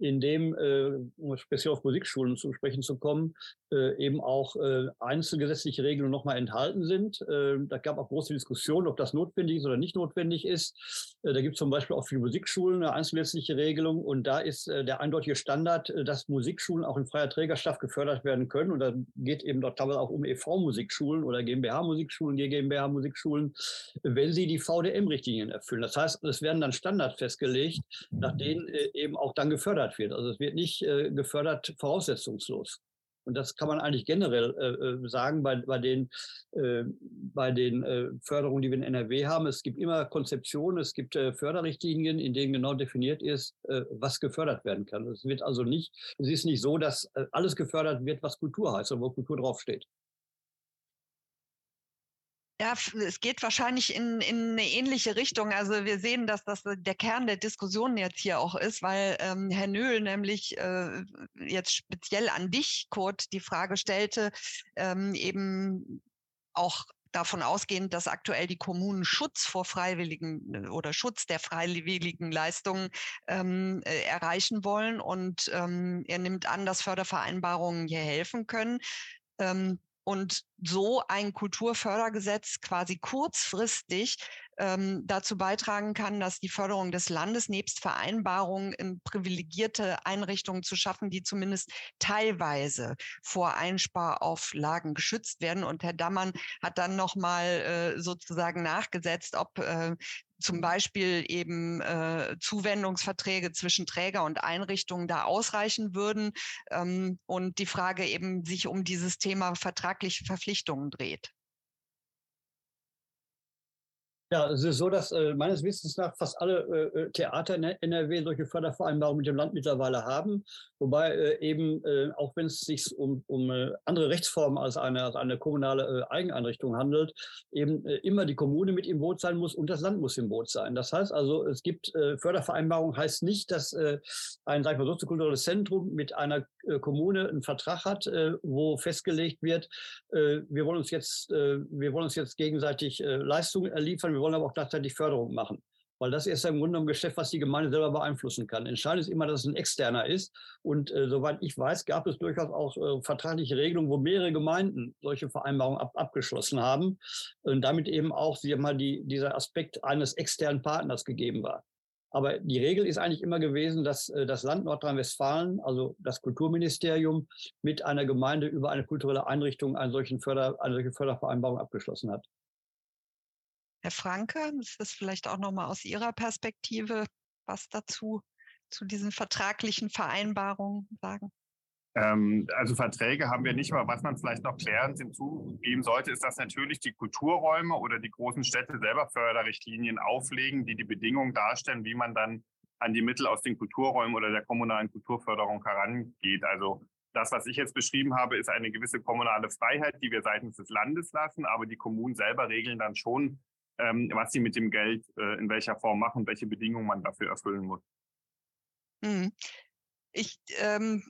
in dem, äh, um speziell auf Musikschulen zu sprechen zu kommen, äh, eben auch äh, einzelgesetzliche Regelungen nochmal enthalten sind. Äh, da gab auch große Diskussionen, ob das notwendig ist oder nicht notwendig ist. Äh, da gibt es zum Beispiel auch für Musikschulen eine einzelgesetzliche Regelung und da ist äh, der eindeutige Standard, äh, dass Musikschulen auch in freier Trägerschaft gefördert werden können. Und da geht eben dort teilweise auch um EV-Musikschulen oder GmbH-Musikschulen, GmbH-Musikschulen, wenn sie die VDM-Richtlinien erfüllen. Das heißt, es werden dann Standards festgelegt, nach denen äh, eben auch dann gefördert wird. Also es wird nicht äh, gefördert voraussetzungslos. Und das kann man eigentlich generell äh, äh, sagen bei, bei den, äh, bei den äh, Förderungen, die wir in NRW haben. Es gibt immer Konzeptionen, es gibt äh, Förderrichtlinien, in denen genau definiert ist, äh, was gefördert werden kann. Es wird also nicht, es ist nicht so, dass alles gefördert wird, was Kultur heißt oder wo Kultur draufsteht. Ja, es geht wahrscheinlich in, in eine ähnliche Richtung. Also wir sehen, dass das der Kern der Diskussion jetzt hier auch ist, weil ähm, Herr Nöhl nämlich äh, jetzt speziell an dich, Kurt, die Frage stellte, ähm, eben auch davon ausgehend, dass aktuell die Kommunen Schutz vor freiwilligen äh, oder Schutz der freiwilligen Leistungen ähm, äh, erreichen wollen. Und ähm, er nimmt an, dass Fördervereinbarungen hier helfen können. Ähm, und so ein Kulturfördergesetz quasi kurzfristig ähm, dazu beitragen kann, dass die Förderung des Landes nebst Vereinbarungen in privilegierte Einrichtungen zu schaffen, die zumindest teilweise vor Einsparauflagen geschützt werden. Und Herr Dammann hat dann nochmal äh, sozusagen nachgesetzt, ob äh, zum Beispiel eben äh, Zuwendungsverträge zwischen Träger und Einrichtungen da ausreichen würden ähm, und die Frage eben sich um dieses Thema vertragliche Verpflichtungen dreht. Ja, es ist so, dass äh, meines Wissens nach fast alle äh, äh Theater in NRW solche Fördervereinbarungen mit dem Land mittlerweile haben. Wobei äh, eben, äh, auch wenn es sich um, um äh, andere Rechtsformen als eine, als eine kommunale äh, Eigeneinrichtung handelt, eben äh, immer die Kommune mit im Boot sein muss und das Land muss im Boot sein. Das heißt also, es gibt äh, Fördervereinbarungen, heißt nicht, dass äh, ein, sag ich mal, soziokulturelles Zentrum mit einer äh, Kommune einen Vertrag hat, äh, wo festgelegt wird, äh, wir wollen uns jetzt, äh, wir wollen uns jetzt gegenseitig äh, Leistungen erliefern wir wollen aber auch gleichzeitig Förderung machen. Weil das ist ja im Grunde ein Geschäft, was die Gemeinde selber beeinflussen kann. Entscheidend ist immer, dass es ein externer ist. Und äh, soweit ich weiß, gab es durchaus auch äh, vertragliche Regelungen, wo mehrere Gemeinden solche Vereinbarungen ab, abgeschlossen haben. Und damit eben auch sie mal, die, dieser Aspekt eines externen Partners gegeben war. Aber die Regel ist eigentlich immer gewesen, dass äh, das Land Nordrhein-Westfalen, also das Kulturministerium, mit einer Gemeinde über eine kulturelle Einrichtung einen solchen Förder, eine solche Fördervereinbarung abgeschlossen hat. Herr Franke, ist das vielleicht auch nochmal aus Ihrer Perspektive was dazu, zu diesen vertraglichen Vereinbarungen sagen? Ähm, also Verträge haben wir nicht, aber was man vielleicht noch klärend hinzugeben sollte, ist, dass natürlich die Kulturräume oder die großen Städte selber Förderrichtlinien auflegen, die die Bedingungen darstellen, wie man dann an die Mittel aus den Kulturräumen oder der kommunalen Kulturförderung herangeht. Also das, was ich jetzt beschrieben habe, ist eine gewisse kommunale Freiheit, die wir seitens des Landes lassen, aber die Kommunen selber regeln dann schon, ähm, was sie mit dem Geld äh, in welcher Form machen, welche Bedingungen man dafür erfüllen muss. Hm. Ich ähm,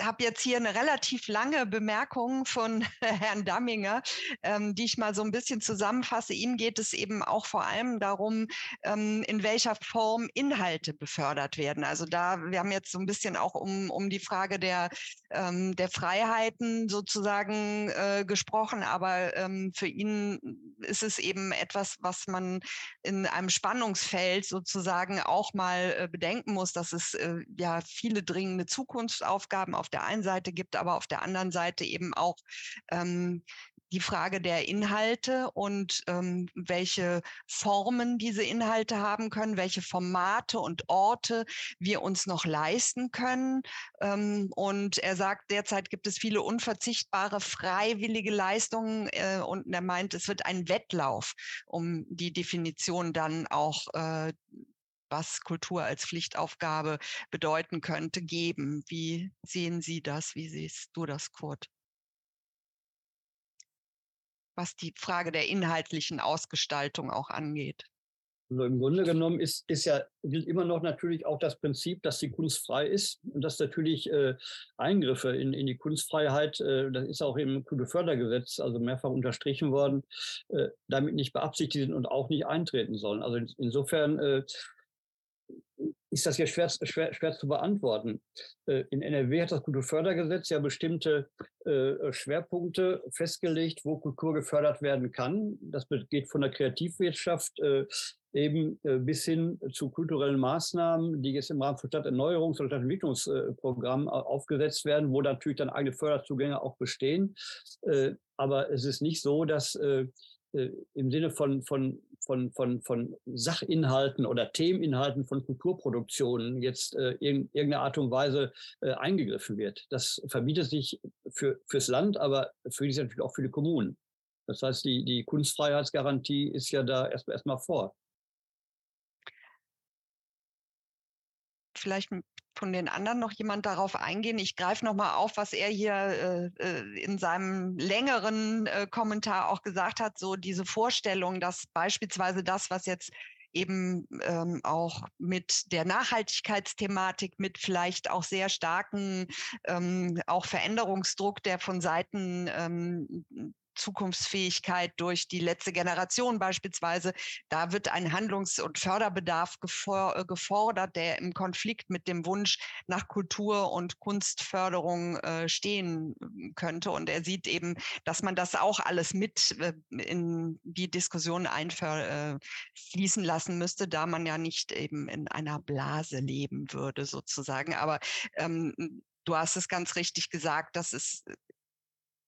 habe jetzt hier eine relativ lange Bemerkung von Herrn Damminger, ähm, die ich mal so ein bisschen zusammenfasse. Ihm geht es eben auch vor allem darum, ähm, in welcher Form Inhalte befördert werden. Also da, wir haben jetzt so ein bisschen auch um, um die Frage der, ähm, der Freiheiten sozusagen äh, gesprochen, aber ähm, für ihn ist es eben etwas, was man in einem Spannungsfeld sozusagen auch mal äh, bedenken muss, dass es äh, ja viele dringende Zukunftsaufgaben auf der einen Seite gibt, aber auf der anderen Seite eben auch ähm, die Frage der Inhalte und ähm, welche Formen diese Inhalte haben können, welche Formate und Orte wir uns noch leisten können. Ähm, und er sagt, derzeit gibt es viele unverzichtbare freiwillige Leistungen äh, und er meint, es wird ein Wettlauf, um die Definition dann auch äh, was Kultur als Pflichtaufgabe bedeuten könnte, geben. Wie sehen Sie das? Wie siehst du das, Kurt? Was die Frage der inhaltlichen Ausgestaltung auch angeht. Also im Grunde genommen ist, ist ja, gilt immer noch natürlich auch das Prinzip, dass die Kunst frei ist und dass natürlich äh, Eingriffe in, in die Kunstfreiheit, äh, das ist auch im Kulturfördergesetz, also mehrfach unterstrichen worden, äh, damit nicht beabsichtigt sind und auch nicht eintreten sollen. Also insofern äh, ist das ja schwer, schwer, schwer zu beantworten. Äh, in NRW hat das Kulturfördergesetz ja bestimmte äh, Schwerpunkte festgelegt, wo Kultur gefördert werden kann. Das geht von der Kreativwirtschaft äh, eben bis hin zu kulturellen Maßnahmen, die jetzt im Rahmen von Stadterneuerungs- oder Stadtentwicklungsprogrammen aufgesetzt werden, wo natürlich dann eigene Förderzugänge auch bestehen. Aber es ist nicht so, dass im Sinne von, von von, von, von Sachinhalten oder Themeninhalten von Kulturproduktionen jetzt äh, in irgendeiner Art und Weise äh, eingegriffen wird. Das verbietet sich für, fürs Land, aber für die natürlich auch für die Kommunen. Das heißt, die, die Kunstfreiheitsgarantie ist ja da erstmal erstmal vor. Vielleicht von den anderen noch jemand darauf eingehen? Ich greife noch mal auf, was er hier äh, äh, in seinem längeren äh, Kommentar auch gesagt hat, so diese Vorstellung, dass beispielsweise das, was jetzt eben ähm, auch mit der Nachhaltigkeitsthematik, mit vielleicht auch sehr starken ähm, auch Veränderungsdruck, der von Seiten ähm, Zukunftsfähigkeit durch die letzte Generation beispielsweise. Da wird ein Handlungs- und Förderbedarf äh, gefordert, der im Konflikt mit dem Wunsch nach Kultur- und Kunstförderung äh, stehen ähm, könnte. Und er sieht eben, dass man das auch alles mit äh, in die Diskussion einfließen lassen müsste, da man ja nicht eben in einer Blase leben würde sozusagen. Aber ähm, Du hast es ganz richtig gesagt, dass es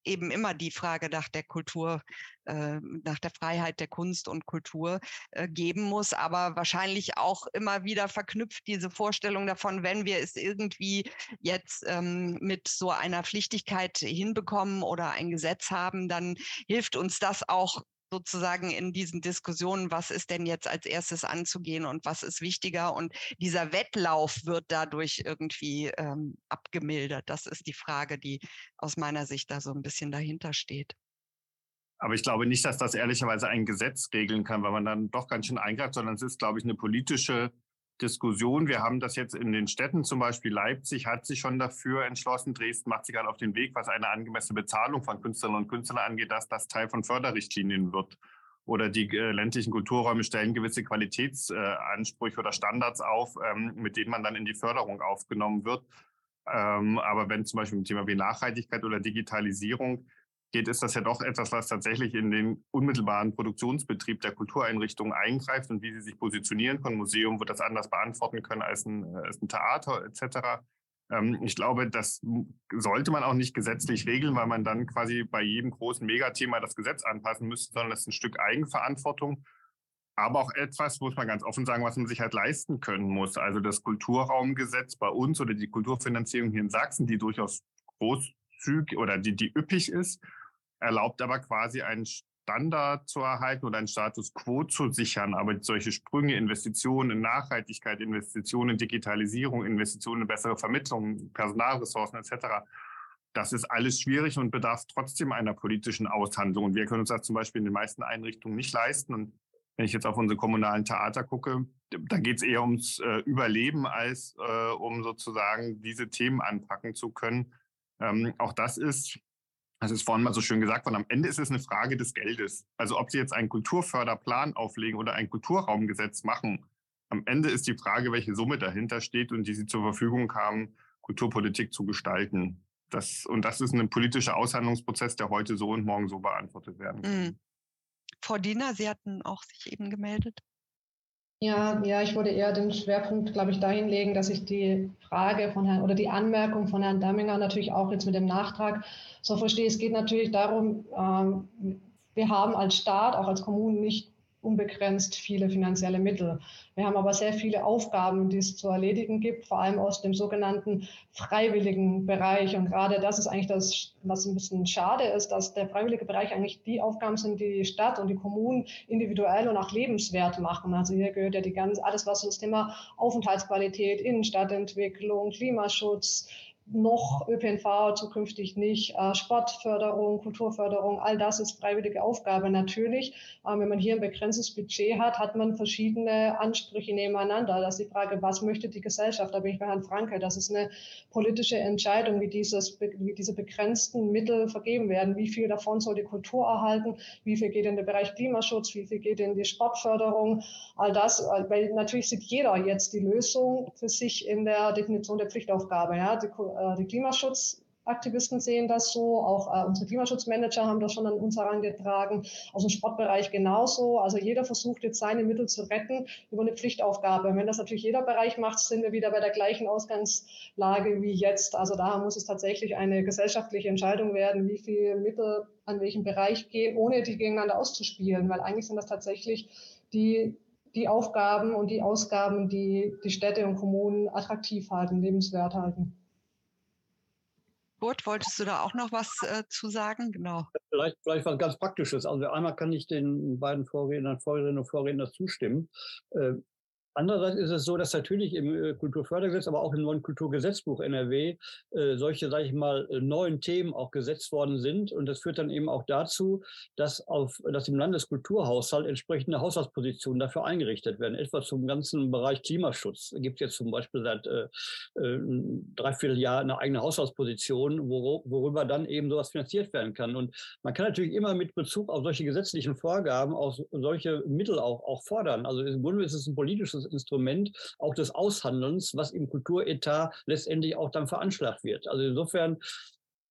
eben immer die Frage nach der Kultur, äh, nach der Freiheit der Kunst und Kultur äh, geben muss, aber wahrscheinlich auch immer wieder verknüpft diese Vorstellung davon, wenn wir es irgendwie jetzt ähm, mit so einer Pflichtigkeit hinbekommen oder ein Gesetz haben, dann hilft uns das auch sozusagen in diesen Diskussionen, was ist denn jetzt als erstes anzugehen und was ist wichtiger. Und dieser Wettlauf wird dadurch irgendwie ähm, abgemildert. Das ist die Frage, die aus meiner Sicht da so ein bisschen dahinter steht. Aber ich glaube nicht, dass das ehrlicherweise ein Gesetz regeln kann, weil man dann doch ganz schön eingreift, sondern es ist, glaube ich, eine politische Diskussion. Wir haben das jetzt in den Städten, zum Beispiel Leipzig hat sich schon dafür entschlossen, Dresden macht sich gerade auf den Weg, was eine angemessene Bezahlung von Künstlerinnen und Künstlern angeht, dass das Teil von Förderrichtlinien wird. Oder die äh, ländlichen Kulturräume stellen gewisse Qualitätsansprüche äh, oder Standards auf, ähm, mit denen man dann in die Förderung aufgenommen wird. Ähm, aber wenn zum Beispiel ein Thema wie Nachhaltigkeit oder Digitalisierung geht, ist das ja doch etwas, was tatsächlich in den unmittelbaren Produktionsbetrieb der Kultureinrichtungen eingreift und wie sie sich positionieren können. Museum wird das anders beantworten können als ein, äh, als ein Theater etc. Ähm, ich glaube, das sollte man auch nicht gesetzlich regeln, weil man dann quasi bei jedem großen Megathema das Gesetz anpassen müsste, sondern das ist ein Stück Eigenverantwortung. Aber auch etwas, muss man ganz offen sagen, was man sich halt leisten können muss. Also das Kulturraumgesetz bei uns oder die Kulturfinanzierung hier in Sachsen, die durchaus großzügig oder die, die üppig ist, erlaubt aber quasi einen Standard zu erhalten oder einen Status quo zu sichern. Aber solche Sprünge, Investitionen in Nachhaltigkeit, Investitionen in Digitalisierung, Investitionen in bessere Vermittlung, Personalressourcen etc., das ist alles schwierig und bedarf trotzdem einer politischen Aushandlung. Und wir können uns das zum Beispiel in den meisten Einrichtungen nicht leisten. Und wenn ich jetzt auf unsere kommunalen Theater gucke, da geht es eher ums äh, Überleben als äh, um sozusagen diese Themen anpacken zu können. Ähm, auch das ist das ist vorhin mal so schön gesagt worden, am Ende ist es eine Frage des Geldes. Also ob Sie jetzt einen Kulturförderplan auflegen oder ein Kulturraumgesetz machen, am Ende ist die Frage, welche Summe dahinter steht und die Sie zur Verfügung haben, Kulturpolitik zu gestalten. Das, und das ist ein politischer Aushandlungsprozess, der heute so und morgen so beantwortet werden kann. Mhm. Frau Diener, Sie hatten auch sich eben gemeldet. Ja, ja, ich würde eher den Schwerpunkt, glaube ich, dahin legen, dass ich die Frage von Herrn oder die Anmerkung von Herrn Damminger natürlich auch jetzt mit dem Nachtrag so verstehe. Es geht natürlich darum, ähm, wir haben als Staat, auch als Kommunen nicht unbegrenzt viele finanzielle Mittel. Wir haben aber sehr viele Aufgaben, die es zu erledigen gibt, vor allem aus dem sogenannten freiwilligen Bereich. Und gerade das ist eigentlich das, was ein bisschen schade ist, dass der freiwillige Bereich eigentlich die Aufgaben sind, die die Stadt und die Kommunen individuell und auch lebenswert machen. Also hier gehört ja die ganze, alles, was das Thema Aufenthaltsqualität, Innenstadtentwicklung, Klimaschutz, noch ÖPNV, zukünftig nicht. Äh, Sportförderung, Kulturförderung, all das ist freiwillige Aufgabe natürlich. Wenn man hier ein begrenztes Budget hat, hat man verschiedene Ansprüche nebeneinander. Das ist die Frage, was möchte die Gesellschaft? Da bin ich bei Herrn Franke. Das ist eine politische Entscheidung, wie, dieses, wie diese begrenzten Mittel vergeben werden. Wie viel davon soll die Kultur erhalten? Wie viel geht in den Bereich Klimaschutz? Wie viel geht in die Sportförderung? All das, weil natürlich sieht jeder jetzt die Lösung für sich in der Definition der Pflichtaufgabe. Ja? Die, äh, die Klimaschutzaktivisten sehen das so, auch äh, unsere Klimaschutzmanager haben das schon an uns herangetragen, aus dem Sportbereich genauso. Also jeder versucht jetzt seine Mittel zu retten über eine Pflichtaufgabe. Wenn das natürlich jeder Bereich macht, sind wir wieder bei der gleichen Ausgangslage wie jetzt. Also da muss es tatsächlich eine gesellschaftliche Entscheidung werden, wie viel Mittel an welchen Bereich gehen, ohne die gegeneinander auszuspielen, weil eigentlich sind das tatsächlich die die Aufgaben und die Ausgaben, die die Städte und Kommunen attraktiv halten, lebenswert halten. Kurt, wolltest du da auch noch was äh, zu sagen? Genau. Vielleicht, vielleicht was ganz Praktisches. Also einmal kann ich den beiden Vorrednern, Vorrednerinnen und Vorrednern zustimmen. Äh, Andererseits ist es so, dass natürlich im äh, Kulturfördergesetz, aber auch im neuen Kulturgesetzbuch NRW äh, solche, sage ich mal, äh, neuen Themen auch gesetzt worden sind. Und das führt dann eben auch dazu, dass, auf, dass im Landeskulturhaushalt entsprechende Haushaltspositionen dafür eingerichtet werden. Etwa zum ganzen Bereich Klimaschutz gibt es jetzt zum Beispiel seit äh, äh, dreiviertel Jahr eine eigene Haushaltsposition, wor worüber dann eben sowas finanziert werden kann. Und man kann natürlich immer mit Bezug auf solche gesetzlichen Vorgaben auch solche Mittel auch, auch fordern. Also im Grunde ist es ein politisches Instrument auch des Aushandelns, was im Kulturetat letztendlich auch dann veranschlagt wird. Also insofern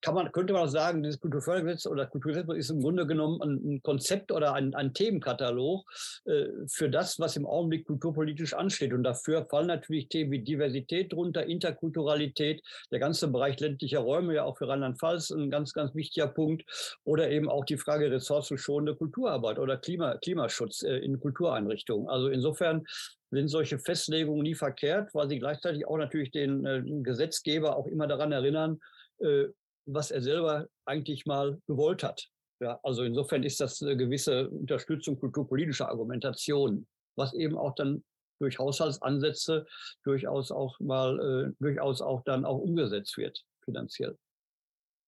kann man, könnte man auch sagen, dieses Kulturfördergesetz oder Kulturgesetz ist im Grunde genommen ein, Konzept oder ein, ein Themenkatalog äh, für das, was im Augenblick kulturpolitisch ansteht. Und dafür fallen natürlich Themen wie Diversität drunter, Interkulturalität, der ganze Bereich ländlicher Räume, ja auch für Rheinland-Pfalz ein ganz, ganz wichtiger Punkt. Oder eben auch die Frage ressourcenschonende Kulturarbeit oder Klima, Klimaschutz äh, in Kultureinrichtungen. Also insofern sind solche Festlegungen nie verkehrt, weil sie gleichzeitig auch natürlich den äh, Gesetzgeber auch immer daran erinnern, äh, was er selber eigentlich mal gewollt hat. Ja, also insofern ist das eine gewisse Unterstützung kulturpolitischer Argumentation, was eben auch dann durch Haushaltsansätze durchaus auch mal äh, durchaus auch dann auch umgesetzt wird finanziell.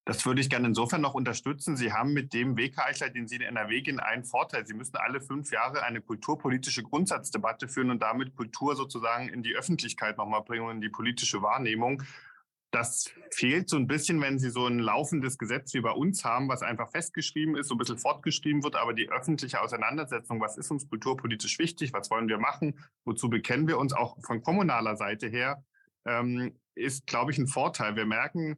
Das würde ich gerne insofern noch unterstützen. Sie haben mit dem Wegreichler, den Sie in NRW gehen, einen Vorteil. Sie müssen alle fünf Jahre eine kulturpolitische Grundsatzdebatte führen und damit Kultur sozusagen in die Öffentlichkeit nochmal bringen und in die politische Wahrnehmung. Das fehlt so ein bisschen, wenn Sie so ein laufendes Gesetz wie bei uns haben, was einfach festgeschrieben ist, so ein bisschen fortgeschrieben wird, aber die öffentliche Auseinandersetzung, was ist uns kulturpolitisch wichtig, was wollen wir machen, wozu bekennen wir uns auch von kommunaler Seite her, ähm, ist, glaube ich, ein Vorteil. Wir merken,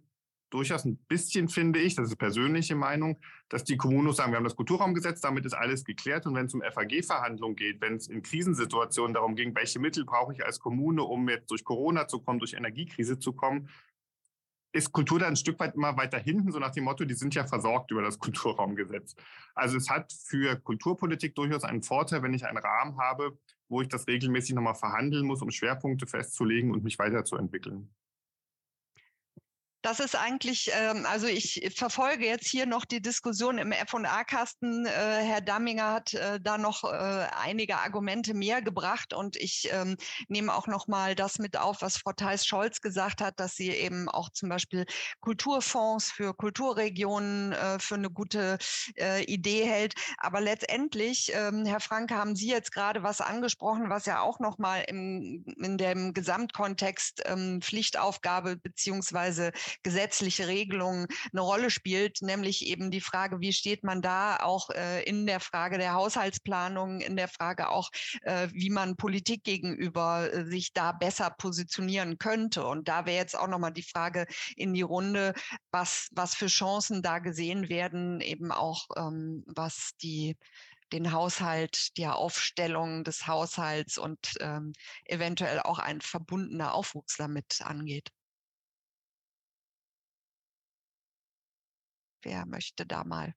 durchaus ein bisschen, finde ich, das ist persönliche Meinung, dass die Kommunen sagen, wir haben das Kulturraumgesetz, damit ist alles geklärt. Und wenn es um FAG-Verhandlungen geht, wenn es in Krisensituationen darum ging, welche Mittel brauche ich als Kommune, um jetzt durch Corona zu kommen, durch Energiekrise zu kommen, ist Kultur da ein Stück weit immer weiter hinten, so nach dem Motto, die sind ja versorgt über das Kulturraumgesetz. Also es hat für Kulturpolitik durchaus einen Vorteil, wenn ich einen Rahmen habe, wo ich das regelmäßig nochmal verhandeln muss, um Schwerpunkte festzulegen und mich weiterzuentwickeln. Das ist eigentlich, ähm, also ich verfolge jetzt hier noch die Diskussion im F&A-Kasten. Äh, Herr Damminger hat äh, da noch äh, einige Argumente mehr gebracht und ich ähm, nehme auch noch mal das mit auf, was Frau Theis-Scholz gesagt hat, dass sie eben auch zum Beispiel Kulturfonds für Kulturregionen äh, für eine gute äh, Idee hält. Aber letztendlich, ähm, Herr Franke, haben Sie jetzt gerade was angesprochen, was ja auch noch mal im, in dem Gesamtkontext ähm, Pflichtaufgabe beziehungsweise gesetzliche Regelungen eine Rolle spielt, nämlich eben die Frage, wie steht man da auch äh, in der Frage der Haushaltsplanung, in der Frage auch, äh, wie man Politik gegenüber äh, sich da besser positionieren könnte. Und da wäre jetzt auch nochmal die Frage in die Runde, was, was für Chancen da gesehen werden, eben auch ähm, was die den Haushalt, die Aufstellung des Haushalts und ähm, eventuell auch ein verbundener Aufwuchs damit angeht. Wer möchte da mal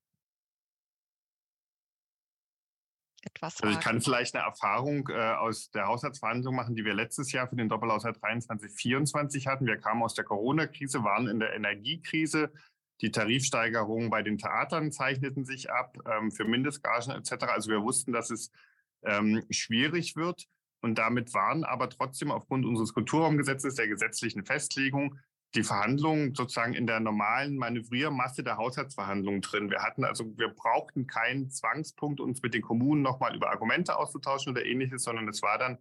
etwas sagen? Also ich kann vielleicht eine Erfahrung äh, aus der Haushaltsverhandlung machen, die wir letztes Jahr für den Doppelhaushalt 23, 24 hatten. Wir kamen aus der Corona-Krise, waren in der Energiekrise. Die Tarifsteigerungen bei den Theatern zeichneten sich ab ähm, für Mindestgagen etc. Also wir wussten, dass es ähm, schwierig wird. Und damit waren aber trotzdem aufgrund unseres Kulturraumgesetzes, der gesetzlichen Festlegung, die Verhandlungen sozusagen in der normalen Manövriermasse der Haushaltsverhandlungen drin. Wir hatten also, wir brauchten keinen Zwangspunkt, uns mit den Kommunen nochmal über Argumente auszutauschen oder ähnliches, sondern es war dann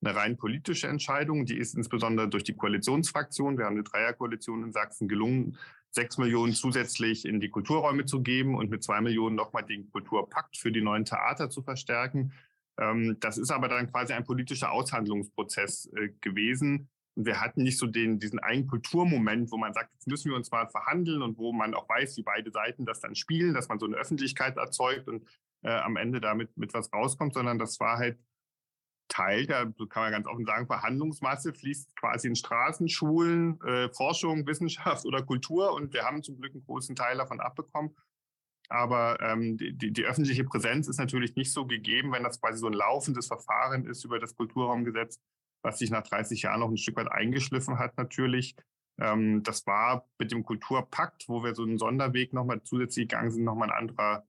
eine rein politische Entscheidung. Die ist insbesondere durch die Koalitionsfraktion, wir haben eine Dreierkoalition in Sachsen gelungen, sechs Millionen zusätzlich in die Kulturräume zu geben und mit zwei Millionen nochmal den Kulturpakt für die neuen Theater zu verstärken. Ähm, das ist aber dann quasi ein politischer Aushandlungsprozess äh, gewesen. Und wir hatten nicht so den, diesen einen Kulturmoment, wo man sagt, jetzt müssen wir uns mal verhandeln und wo man auch weiß, wie beide Seiten das dann spielen, dass man so eine Öffentlichkeit erzeugt und äh, am Ende damit mit was rauskommt, sondern das war halt Teil der, kann man ganz offen sagen, Verhandlungsmasse fließt quasi in Straßen, Schulen, äh, Forschung, Wissenschaft oder Kultur. Und wir haben zum Glück einen großen Teil davon abbekommen. Aber ähm, die, die, die öffentliche Präsenz ist natürlich nicht so gegeben, wenn das quasi so ein laufendes Verfahren ist über das Kulturraumgesetz, was sich nach 30 Jahren noch ein Stück weit eingeschliffen hat natürlich. Ähm, das war mit dem Kulturpakt, wo wir so einen Sonderweg nochmal zusätzlich gegangen sind, nochmal ein anderer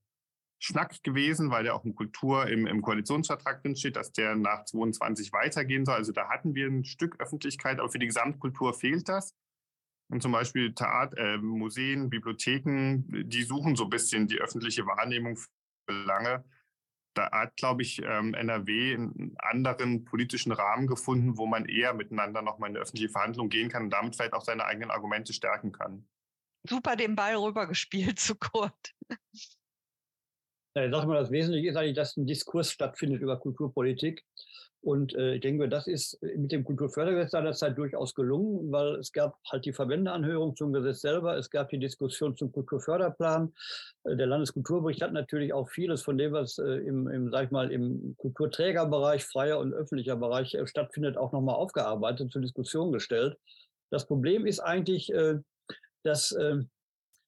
Schnack gewesen, weil der auch in Kultur im, im Koalitionsvertrag drin steht, dass der nach 22 weitergehen soll. Also da hatten wir ein Stück Öffentlichkeit, aber für die Gesamtkultur fehlt das. Und zum Beispiel Theater, äh, Museen, Bibliotheken, die suchen so ein bisschen die öffentliche Wahrnehmung für lange. Da hat, glaube ich, ähm, NRW einen anderen politischen Rahmen gefunden, wo man eher miteinander nochmal in eine öffentliche Verhandlung gehen kann und damit vielleicht auch seine eigenen Argumente stärken kann. Super den Ball rübergespielt zu Kurt. Ich sage mal, das Wesentliche ist eigentlich, dass ein Diskurs stattfindet über Kulturpolitik. Und äh, ich denke, das ist mit dem Kulturfördergesetz seinerzeit durchaus gelungen, weil es gab halt die Verbändeanhörung zum Gesetz selber, es gab die Diskussion zum Kulturförderplan. Äh, der Landeskulturbericht hat natürlich auch vieles von dem, was äh, im, im, sag ich mal, im Kulturträgerbereich, freier und öffentlicher Bereich äh, stattfindet, auch nochmal aufgearbeitet, zur Diskussion gestellt. Das Problem ist eigentlich, äh, dass äh,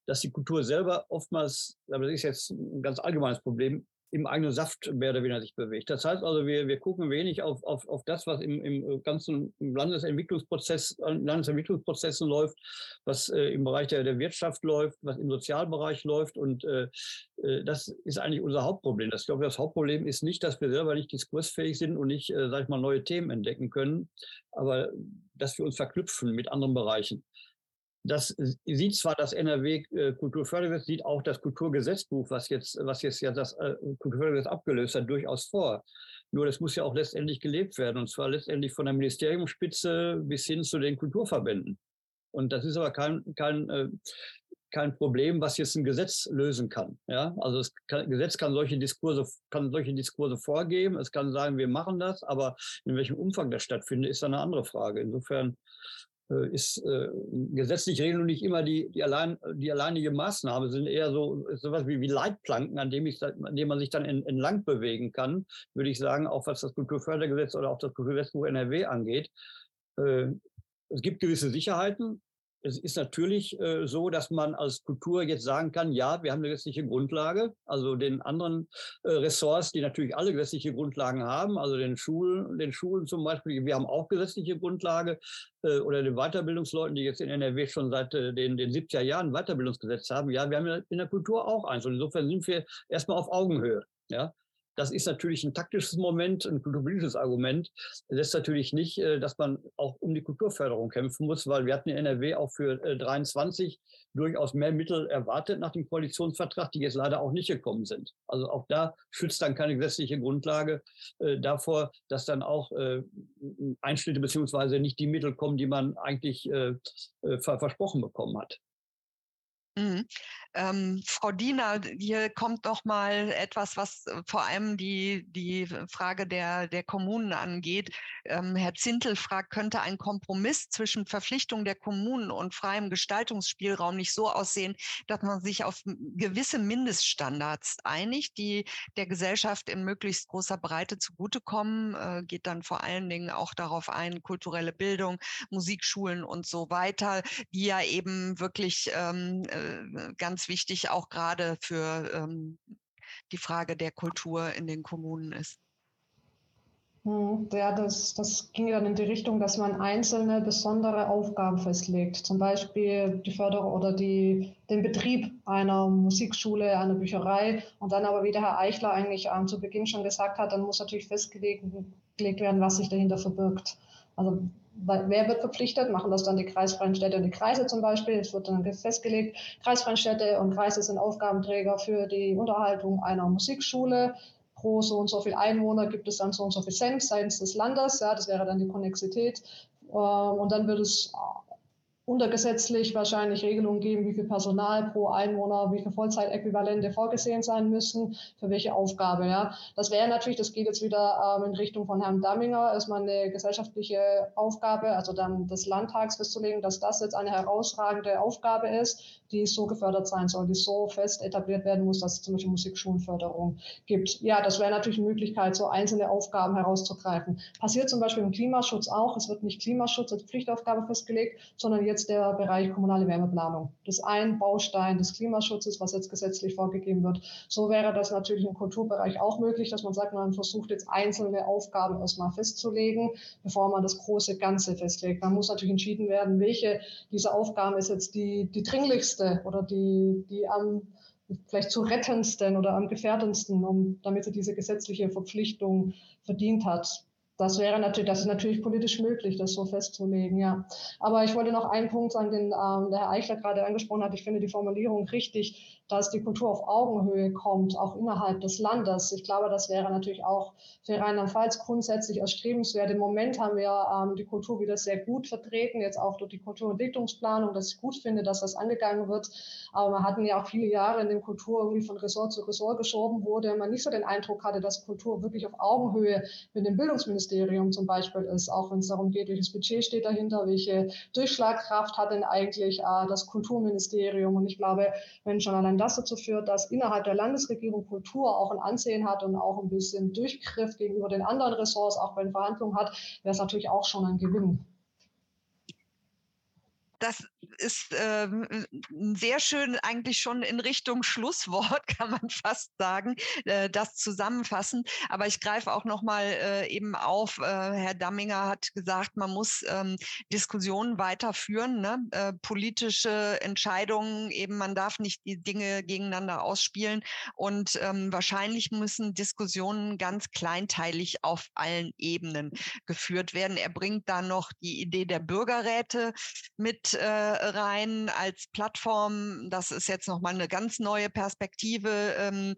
dass die Kultur selber oftmals, aber das ist jetzt ein ganz allgemeines Problem, im eigenen Saft mehr oder weniger sich bewegt. Das heißt also, wir, wir gucken wenig auf, auf, auf das, was im, im ganzen Landesentwicklungsprozess, Landesentwicklungsprozessen läuft, was äh, im Bereich der, der Wirtschaft läuft, was im Sozialbereich läuft. Und äh, äh das ist eigentlich unser Hauptproblem. Das, ich glaube, das Hauptproblem ist nicht, dass wir selber nicht diskursfähig sind und nicht, äh, sag ich mal, neue Themen entdecken können, aber dass wir uns verknüpfen mit anderen Bereichen. Das sieht zwar das NRW äh, Kulturfördergesetz, sieht auch das Kulturgesetzbuch, was jetzt, was jetzt ja das äh, Kulturfördergesetz abgelöst hat, durchaus vor. Nur das muss ja auch letztendlich gelebt werden, und zwar letztendlich von der Ministeriumsspitze bis hin zu den Kulturverbänden. Und das ist aber kein, kein, äh, kein Problem, was jetzt ein Gesetz lösen kann. Ja, also das Gesetz kann solche Diskurse, kann solche Diskurse vorgeben. Es kann sagen, wir machen das, aber in welchem Umfang das stattfindet, ist eine andere Frage. Insofern ist äh, gesetzlich regeln und nicht immer die, die, allein, die alleinige Maßnahme, sind eher so sowas wie, wie Leitplanken, an dem, ich, an dem man sich dann entlang bewegen kann, würde ich sagen, auch was das Kulturfördergesetz oder auch das Kulturgesetzbuch NRW angeht. Äh, es gibt gewisse Sicherheiten, es ist natürlich äh, so, dass man als Kultur jetzt sagen kann, ja, wir haben eine gesetzliche Grundlage. Also den anderen äh, Ressorts, die natürlich alle gesetzliche Grundlagen haben, also den Schulen, den Schulen zum Beispiel, wir haben auch gesetzliche Grundlage äh, oder den Weiterbildungsleuten, die jetzt in NRW schon seit äh, den, den 70er Jahren Weiterbildungsgesetz haben. Ja, wir haben in der Kultur auch eins. Und insofern sind wir erstmal auf Augenhöhe. Ja, das ist natürlich ein taktisches Moment, ein kulturpolitisches Argument. Das ist natürlich nicht, äh, dass man auch um die Kulturförderung kämpfen muss, weil wir hatten in NRW auch für 23 äh, durchaus mehr Mittel erwartet nach dem Koalitionsvertrag, die jetzt leider auch nicht gekommen sind. Also auch da schützt dann keine gesetzliche Grundlage äh, davor, dass dann auch Einschnitte beziehungsweise nicht die Mittel kommen, die man eigentlich versprochen bekommen hat. Mhm. Ähm, Frau Diener, hier kommt noch mal etwas, was äh, vor allem die, die Frage der, der Kommunen angeht. Ähm, Herr Zintel fragt, könnte ein Kompromiss zwischen Verpflichtung der Kommunen und freiem Gestaltungsspielraum nicht so aussehen, dass man sich auf gewisse Mindeststandards einigt, die der Gesellschaft in möglichst großer Breite zugutekommen? Äh, geht dann vor allen Dingen auch darauf ein, kulturelle Bildung, Musikschulen und so weiter, die ja eben wirklich ähm, äh, ganz ganz wichtig, auch gerade für ähm, die Frage der Kultur in den Kommunen ist. Hm, ja, das, das ging dann in die Richtung, dass man einzelne besondere Aufgaben festlegt, zum Beispiel die Förderung oder die, den Betrieb einer Musikschule, einer Bücherei und dann aber, wie der Herr Eichler eigentlich ähm, zu Beginn schon gesagt hat, dann muss natürlich festgelegt werden, was sich dahinter verbirgt. Also wer wird verpflichtet? Machen das dann die kreisfreien Städte und die Kreise zum Beispiel? Es wird dann festgelegt, kreisfreie Städte und Kreise sind Aufgabenträger für die Unterhaltung einer Musikschule. Pro so und so viel Einwohner gibt es dann so und so viel Cent seitens des Landes. Ja, das wäre dann die Konnexität. Ähm, und dann wird es untergesetzlich wahrscheinlich Regelungen geben, wie viel Personal pro Einwohner, wie viel Vollzeitäquivalente vorgesehen sein müssen, für welche Aufgabe. Ja. Das wäre natürlich, das geht jetzt wieder ähm, in Richtung von Herrn Damminger, ist mal eine gesellschaftliche Aufgabe, also dann des Landtags festzulegen, dass das jetzt eine herausragende Aufgabe ist, die so gefördert sein soll, die so fest etabliert werden muss, dass es zum Beispiel Musikschulenförderung gibt. Ja, das wäre natürlich eine Möglichkeit, so einzelne Aufgaben herauszugreifen. Passiert zum Beispiel im Klimaschutz auch. Es wird nicht Klimaschutz als Pflichtaufgabe festgelegt, sondern jetzt der Bereich kommunale Wärmeplanung. Das ist ein Baustein des Klimaschutzes, was jetzt gesetzlich vorgegeben wird. So wäre das natürlich im Kulturbereich auch möglich, dass man sagt, man versucht jetzt einzelne Aufgaben erstmal festzulegen, bevor man das große Ganze festlegt. Man muss natürlich entschieden werden, welche dieser Aufgaben ist jetzt die, die dringlichste oder die, die am vielleicht zu rettendsten oder am gefährdendsten, um, damit sie diese gesetzliche Verpflichtung verdient hat. Das wäre natürlich, das ist natürlich politisch möglich, das so festzulegen, ja. Aber ich wollte noch einen Punkt sagen, den ähm, der Herr Eichler gerade angesprochen hat. Ich finde die Formulierung richtig, dass die Kultur auf Augenhöhe kommt, auch innerhalb des Landes. Ich glaube, das wäre natürlich auch für Rheinland-Pfalz grundsätzlich erstrebenswert. Im Moment haben wir ähm, die Kultur wieder sehr gut vertreten, jetzt auch durch die Kulturentwicklungsplanung, dass ich gut finde, dass das angegangen wird. Aber wir hatten ja auch viele Jahre, in dem Kultur irgendwie von Ressort zu Ressort geschoben wurde, man nicht so den Eindruck hatte, dass Kultur wirklich auf Augenhöhe mit dem Bildungsministerium zum Beispiel ist, auch wenn es darum geht, welches Budget steht dahinter, welche Durchschlagkraft hat denn eigentlich äh, das Kulturministerium. Und ich glaube, wenn schon allein das dazu führt, dass innerhalb der Landesregierung Kultur auch ein Ansehen hat und auch ein bisschen Durchgriff gegenüber den anderen Ressorts, auch bei den Verhandlungen hat, wäre es natürlich auch schon ein Gewinn. Das ist ähm, sehr schön eigentlich schon in Richtung Schlusswort, kann man fast sagen, äh, das zusammenfassen. Aber ich greife auch nochmal äh, eben auf, äh, Herr Damminger hat gesagt, man muss ähm, Diskussionen weiterführen, ne? äh, politische Entscheidungen, eben man darf nicht die Dinge gegeneinander ausspielen. Und ähm, wahrscheinlich müssen Diskussionen ganz kleinteilig auf allen Ebenen geführt werden. Er bringt da noch die Idee der Bürgerräte mit äh, rein als Plattform. Das ist jetzt nochmal eine ganz neue Perspektive, ähm,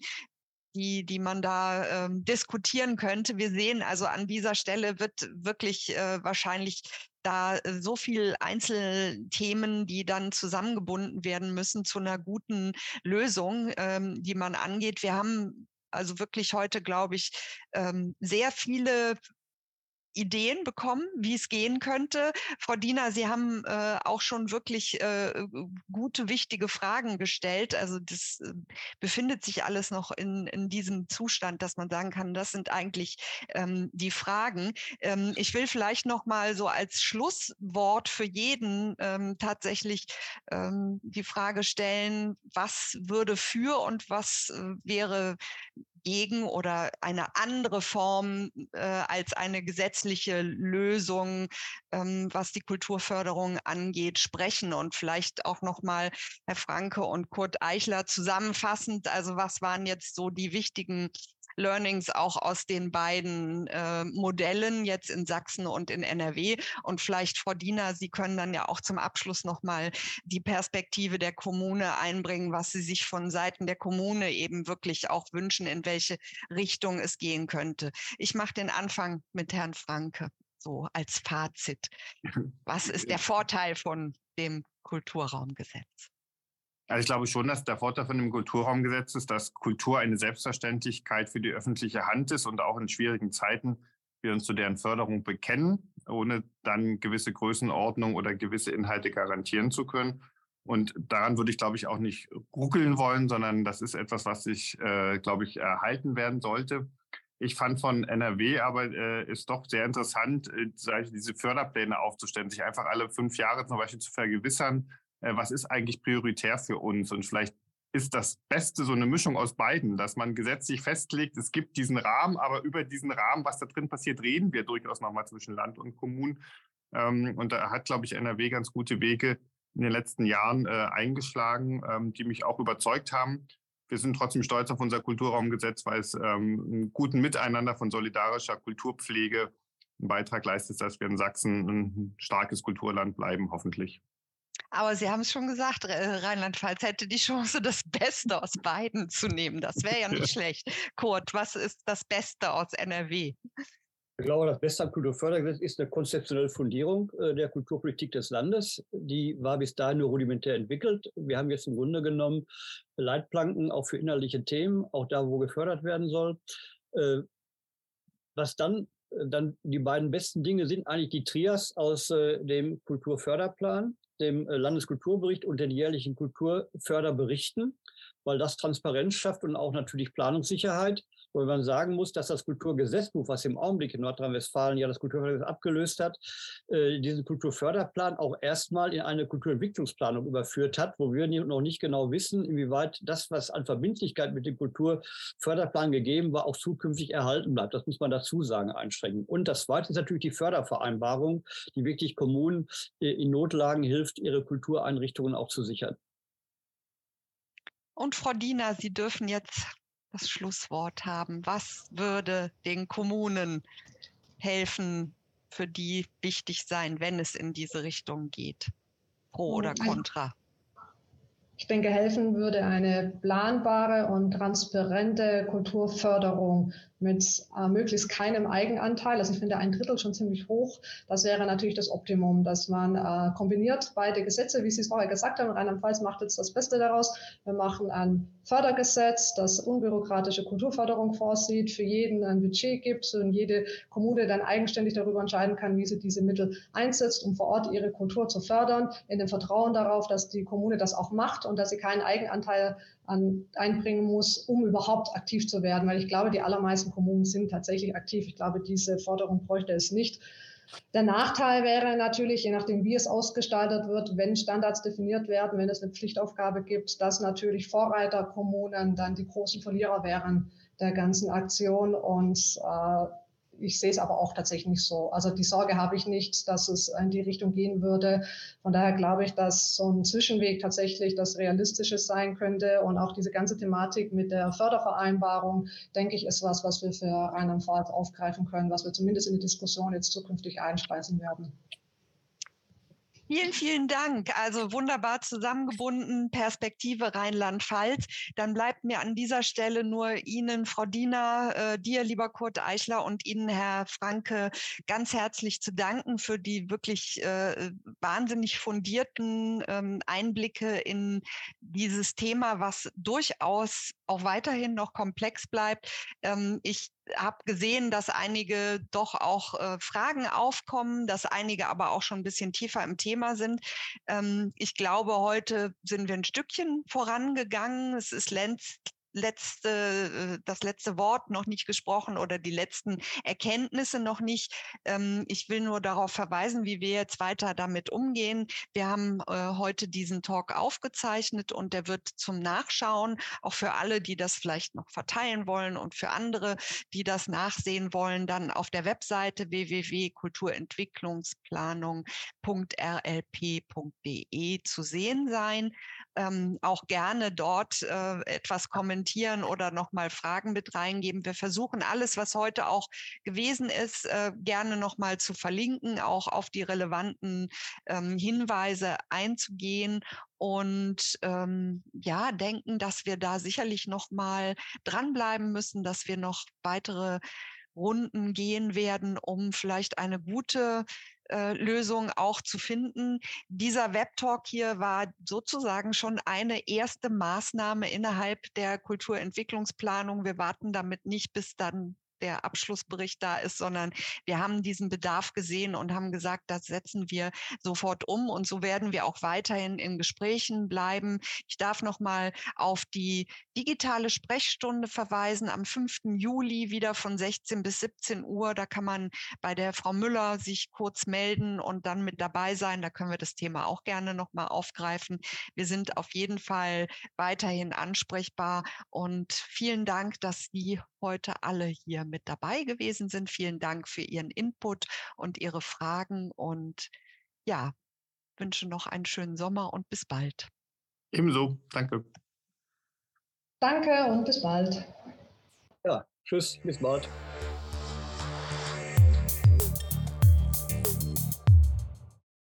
die, die man da ähm, diskutieren könnte. Wir sehen also an dieser Stelle wird wirklich äh, wahrscheinlich da so viel Einzelthemen, die dann zusammengebunden werden müssen zu einer guten Lösung, ähm, die man angeht. Wir haben also wirklich heute, glaube ich, ähm, sehr viele Ideen bekommen, wie es gehen könnte. Frau Diener, Sie haben äh, auch schon wirklich äh, gute, wichtige Fragen gestellt. Also das äh, befindet sich alles noch in, in diesem Zustand, dass man sagen kann, das sind eigentlich ähm, die Fragen. Ähm, ich will vielleicht noch mal so als Schlusswort für jeden ähm, tatsächlich ähm, die Frage stellen, was würde für und was äh, wäre gegen oder eine andere Form äh, als eine gesetzliche Lösung, ähm, was die Kulturförderung angeht, sprechen und vielleicht auch noch mal Herr Franke und Kurt Eichler zusammenfassend. Also was waren jetzt so die wichtigen Learnings auch aus den beiden äh, Modellen jetzt in Sachsen und in NRW. Und vielleicht, Frau Diener, Sie können dann ja auch zum Abschluss nochmal die Perspektive der Kommune einbringen, was Sie sich von Seiten der Kommune eben wirklich auch wünschen, in welche Richtung es gehen könnte. Ich mache den Anfang mit Herrn Franke, so als Fazit. Was ist der Vorteil von dem Kulturraumgesetz? Also ich glaube schon, dass der Vorteil von dem Kulturraumgesetz ist, dass Kultur eine Selbstverständlichkeit für die öffentliche Hand ist und auch in schwierigen Zeiten wir uns zu deren Förderung bekennen, ohne dann gewisse Größenordnung oder gewisse Inhalte garantieren zu können. Und daran würde ich, glaube ich, auch nicht ruckeln wollen, sondern das ist etwas, was sich, äh, glaube ich, erhalten werden sollte. Ich fand von NRW aber äh, ist doch sehr interessant, äh, diese Förderpläne aufzustellen, sich einfach alle fünf Jahre zum Beispiel zu vergewissern, äh, was ist eigentlich prioritär für uns? Und vielleicht ist das Beste so eine Mischung aus beiden, dass man gesetzlich festlegt, es gibt diesen Rahmen, aber über diesen Rahmen, was da drin passiert, reden wir durchaus nochmal zwischen Land und Kommunen. Ähm, und da hat, glaube ich, NRW ganz gute Wege in den letzten Jahren äh, eingeschlagen, ähm, die mich auch überzeugt haben. Wir sind trotzdem stolz auf unser Kulturraumgesetz, weil es ähm, einen guten Miteinander von solidarischer Kulturpflege einen Beitrag leistet, dass wir in Sachsen ein starkes Kulturland bleiben, hoffentlich. Aber Sie haben es schon gesagt, Rheinland-Pfalz hätte die Chance, das Beste aus beiden zu nehmen. Das wäre ja nicht schlecht. Kurt, was ist das Beste aus NRW? Ich glaube, das Beste am Kulturfördergesetz ist eine konzeptionelle Fundierung äh, der Kulturpolitik des Landes. Die war bis dahin nur rudimentär entwickelt. Wir haben jetzt im Grunde genommen Leitplanken auch für innerliche Themen, auch da, wo gefördert werden soll. Äh, was dann äh, dann die beiden besten Dinge sind eigentlich die Trias aus dem Kulturförderplan, dem Landeskulturbericht und den jährlichen Kulturförderberichten, weil das Transparenz schafft und auch natürlich Planungssicherheit wo man sagen muss, dass das Kulturgesetzbuch, was im Augenblick in Nordrhein-Westfalen ja das Kulturfördergesetz abgelöst hat, äh, diesen Kulturförderplan auch erstmal in eine Kulturentwicklungsplanung überführt hat, wo wir noch nicht genau wissen, inwieweit das, was an Verbindlichkeit mit dem Kulturförderplan gegeben war, auch zukünftig erhalten bleibt. Das muss man dazu sagen, einschränken. Und das Zweite ist natürlich die Fördervereinbarung, die wirklich Kommunen äh, in Notlagen hilft, ihre Kultureinrichtungen auch zu sichern. Und Frau Diener, Sie dürfen jetzt das Schlusswort haben. Was würde den Kommunen helfen, für die wichtig sein, wenn es in diese Richtung geht? Pro oder contra? Ich denke, helfen würde eine planbare und transparente Kulturförderung mit äh, möglichst keinem Eigenanteil. Also ich finde ein Drittel schon ziemlich hoch. Das wäre natürlich das Optimum, dass man äh, kombiniert beide Gesetze, wie Sie es vorher gesagt haben. Rheinland-Pfalz macht jetzt das Beste daraus. Wir machen ein Fördergesetz, das unbürokratische Kulturförderung vorsieht, für jeden ein Budget gibt und jede Kommune dann eigenständig darüber entscheiden kann, wie sie diese Mittel einsetzt, um vor Ort ihre Kultur zu fördern, in dem Vertrauen darauf, dass die Kommune das auch macht und dass sie keinen Eigenanteil an, einbringen muss, um überhaupt aktiv zu werden. Weil ich glaube, die allermeisten Kommunen sind tatsächlich aktiv. Ich glaube, diese Forderung bräuchte es nicht. Der Nachteil wäre natürlich, je nachdem, wie es ausgestaltet wird, wenn Standards definiert werden, wenn es eine Pflichtaufgabe gibt, dass natürlich Vorreiterkommunen dann die großen Verlierer wären der ganzen Aktion und äh, ich sehe es aber auch tatsächlich nicht so. Also die Sorge habe ich nicht, dass es in die Richtung gehen würde. Von daher glaube ich, dass so ein Zwischenweg tatsächlich das Realistische sein könnte. Und auch diese ganze Thematik mit der Fördervereinbarung, denke ich, ist was, was wir für Rheinland-Pfalz aufgreifen können, was wir zumindest in die Diskussion jetzt zukünftig einspeisen werden. Vielen, vielen Dank. Also wunderbar zusammengebunden, Perspektive Rheinland-Pfalz. Dann bleibt mir an dieser Stelle nur Ihnen, Frau Diener, äh, dir, lieber Kurt Eichler und Ihnen, Herr Franke, ganz herzlich zu danken für die wirklich äh, wahnsinnig fundierten ähm, Einblicke in dieses Thema, was durchaus auch weiterhin noch komplex bleibt. Ähm, ich habe gesehen, dass einige doch auch äh, Fragen aufkommen, dass einige aber auch schon ein bisschen tiefer im Thema sind. Ähm, ich glaube, heute sind wir ein Stückchen vorangegangen. Es ist letzte, äh, das letzte Wort noch nicht gesprochen oder die letzten Erkenntnisse noch nicht. Ähm, ich will nur darauf verweisen, wie wir jetzt weiter damit umgehen. Wir haben äh, heute diesen Talk aufgezeichnet und der wird zum Nachschauen, auch für alle, die das vielleicht noch verteilen wollen und für andere, die das nachsehen wollen, dann auf der Webseite www.kulturentwicklungsplanung.rlp.de zu sehen sein. Ähm, auch gerne dort äh, etwas kommentieren oder nochmal Fragen mit reingeben. Wir versuchen alles, was heute auch gewesen ist, äh, gerne nochmal zu verlinken, auch auf die relevanten ähm, Hinweise einzugehen und ähm, ja, denken, dass wir da sicherlich nochmal dranbleiben müssen, dass wir noch weitere Runden gehen werden, um vielleicht eine gute äh, Lösung auch zu finden. Dieser Webtalk hier war sozusagen schon eine erste Maßnahme innerhalb der Kulturentwicklungsplanung. Wir warten damit nicht, bis dann der Abschlussbericht da ist, sondern wir haben diesen Bedarf gesehen und haben gesagt, das setzen wir sofort um und so werden wir auch weiterhin in Gesprächen bleiben. Ich darf noch mal auf die digitale Sprechstunde verweisen am 5. Juli wieder von 16 bis 17 Uhr. Da kann man bei der Frau Müller sich kurz melden und dann mit dabei sein. Da können wir das Thema auch gerne noch mal aufgreifen. Wir sind auf jeden Fall weiterhin ansprechbar und vielen Dank, dass Sie heute alle hier mit dabei gewesen sind. Vielen Dank für Ihren Input und Ihre Fragen und ja, wünsche noch einen schönen Sommer und bis bald. Ebenso, danke. Danke und bis bald. Ja, tschüss, bis bald.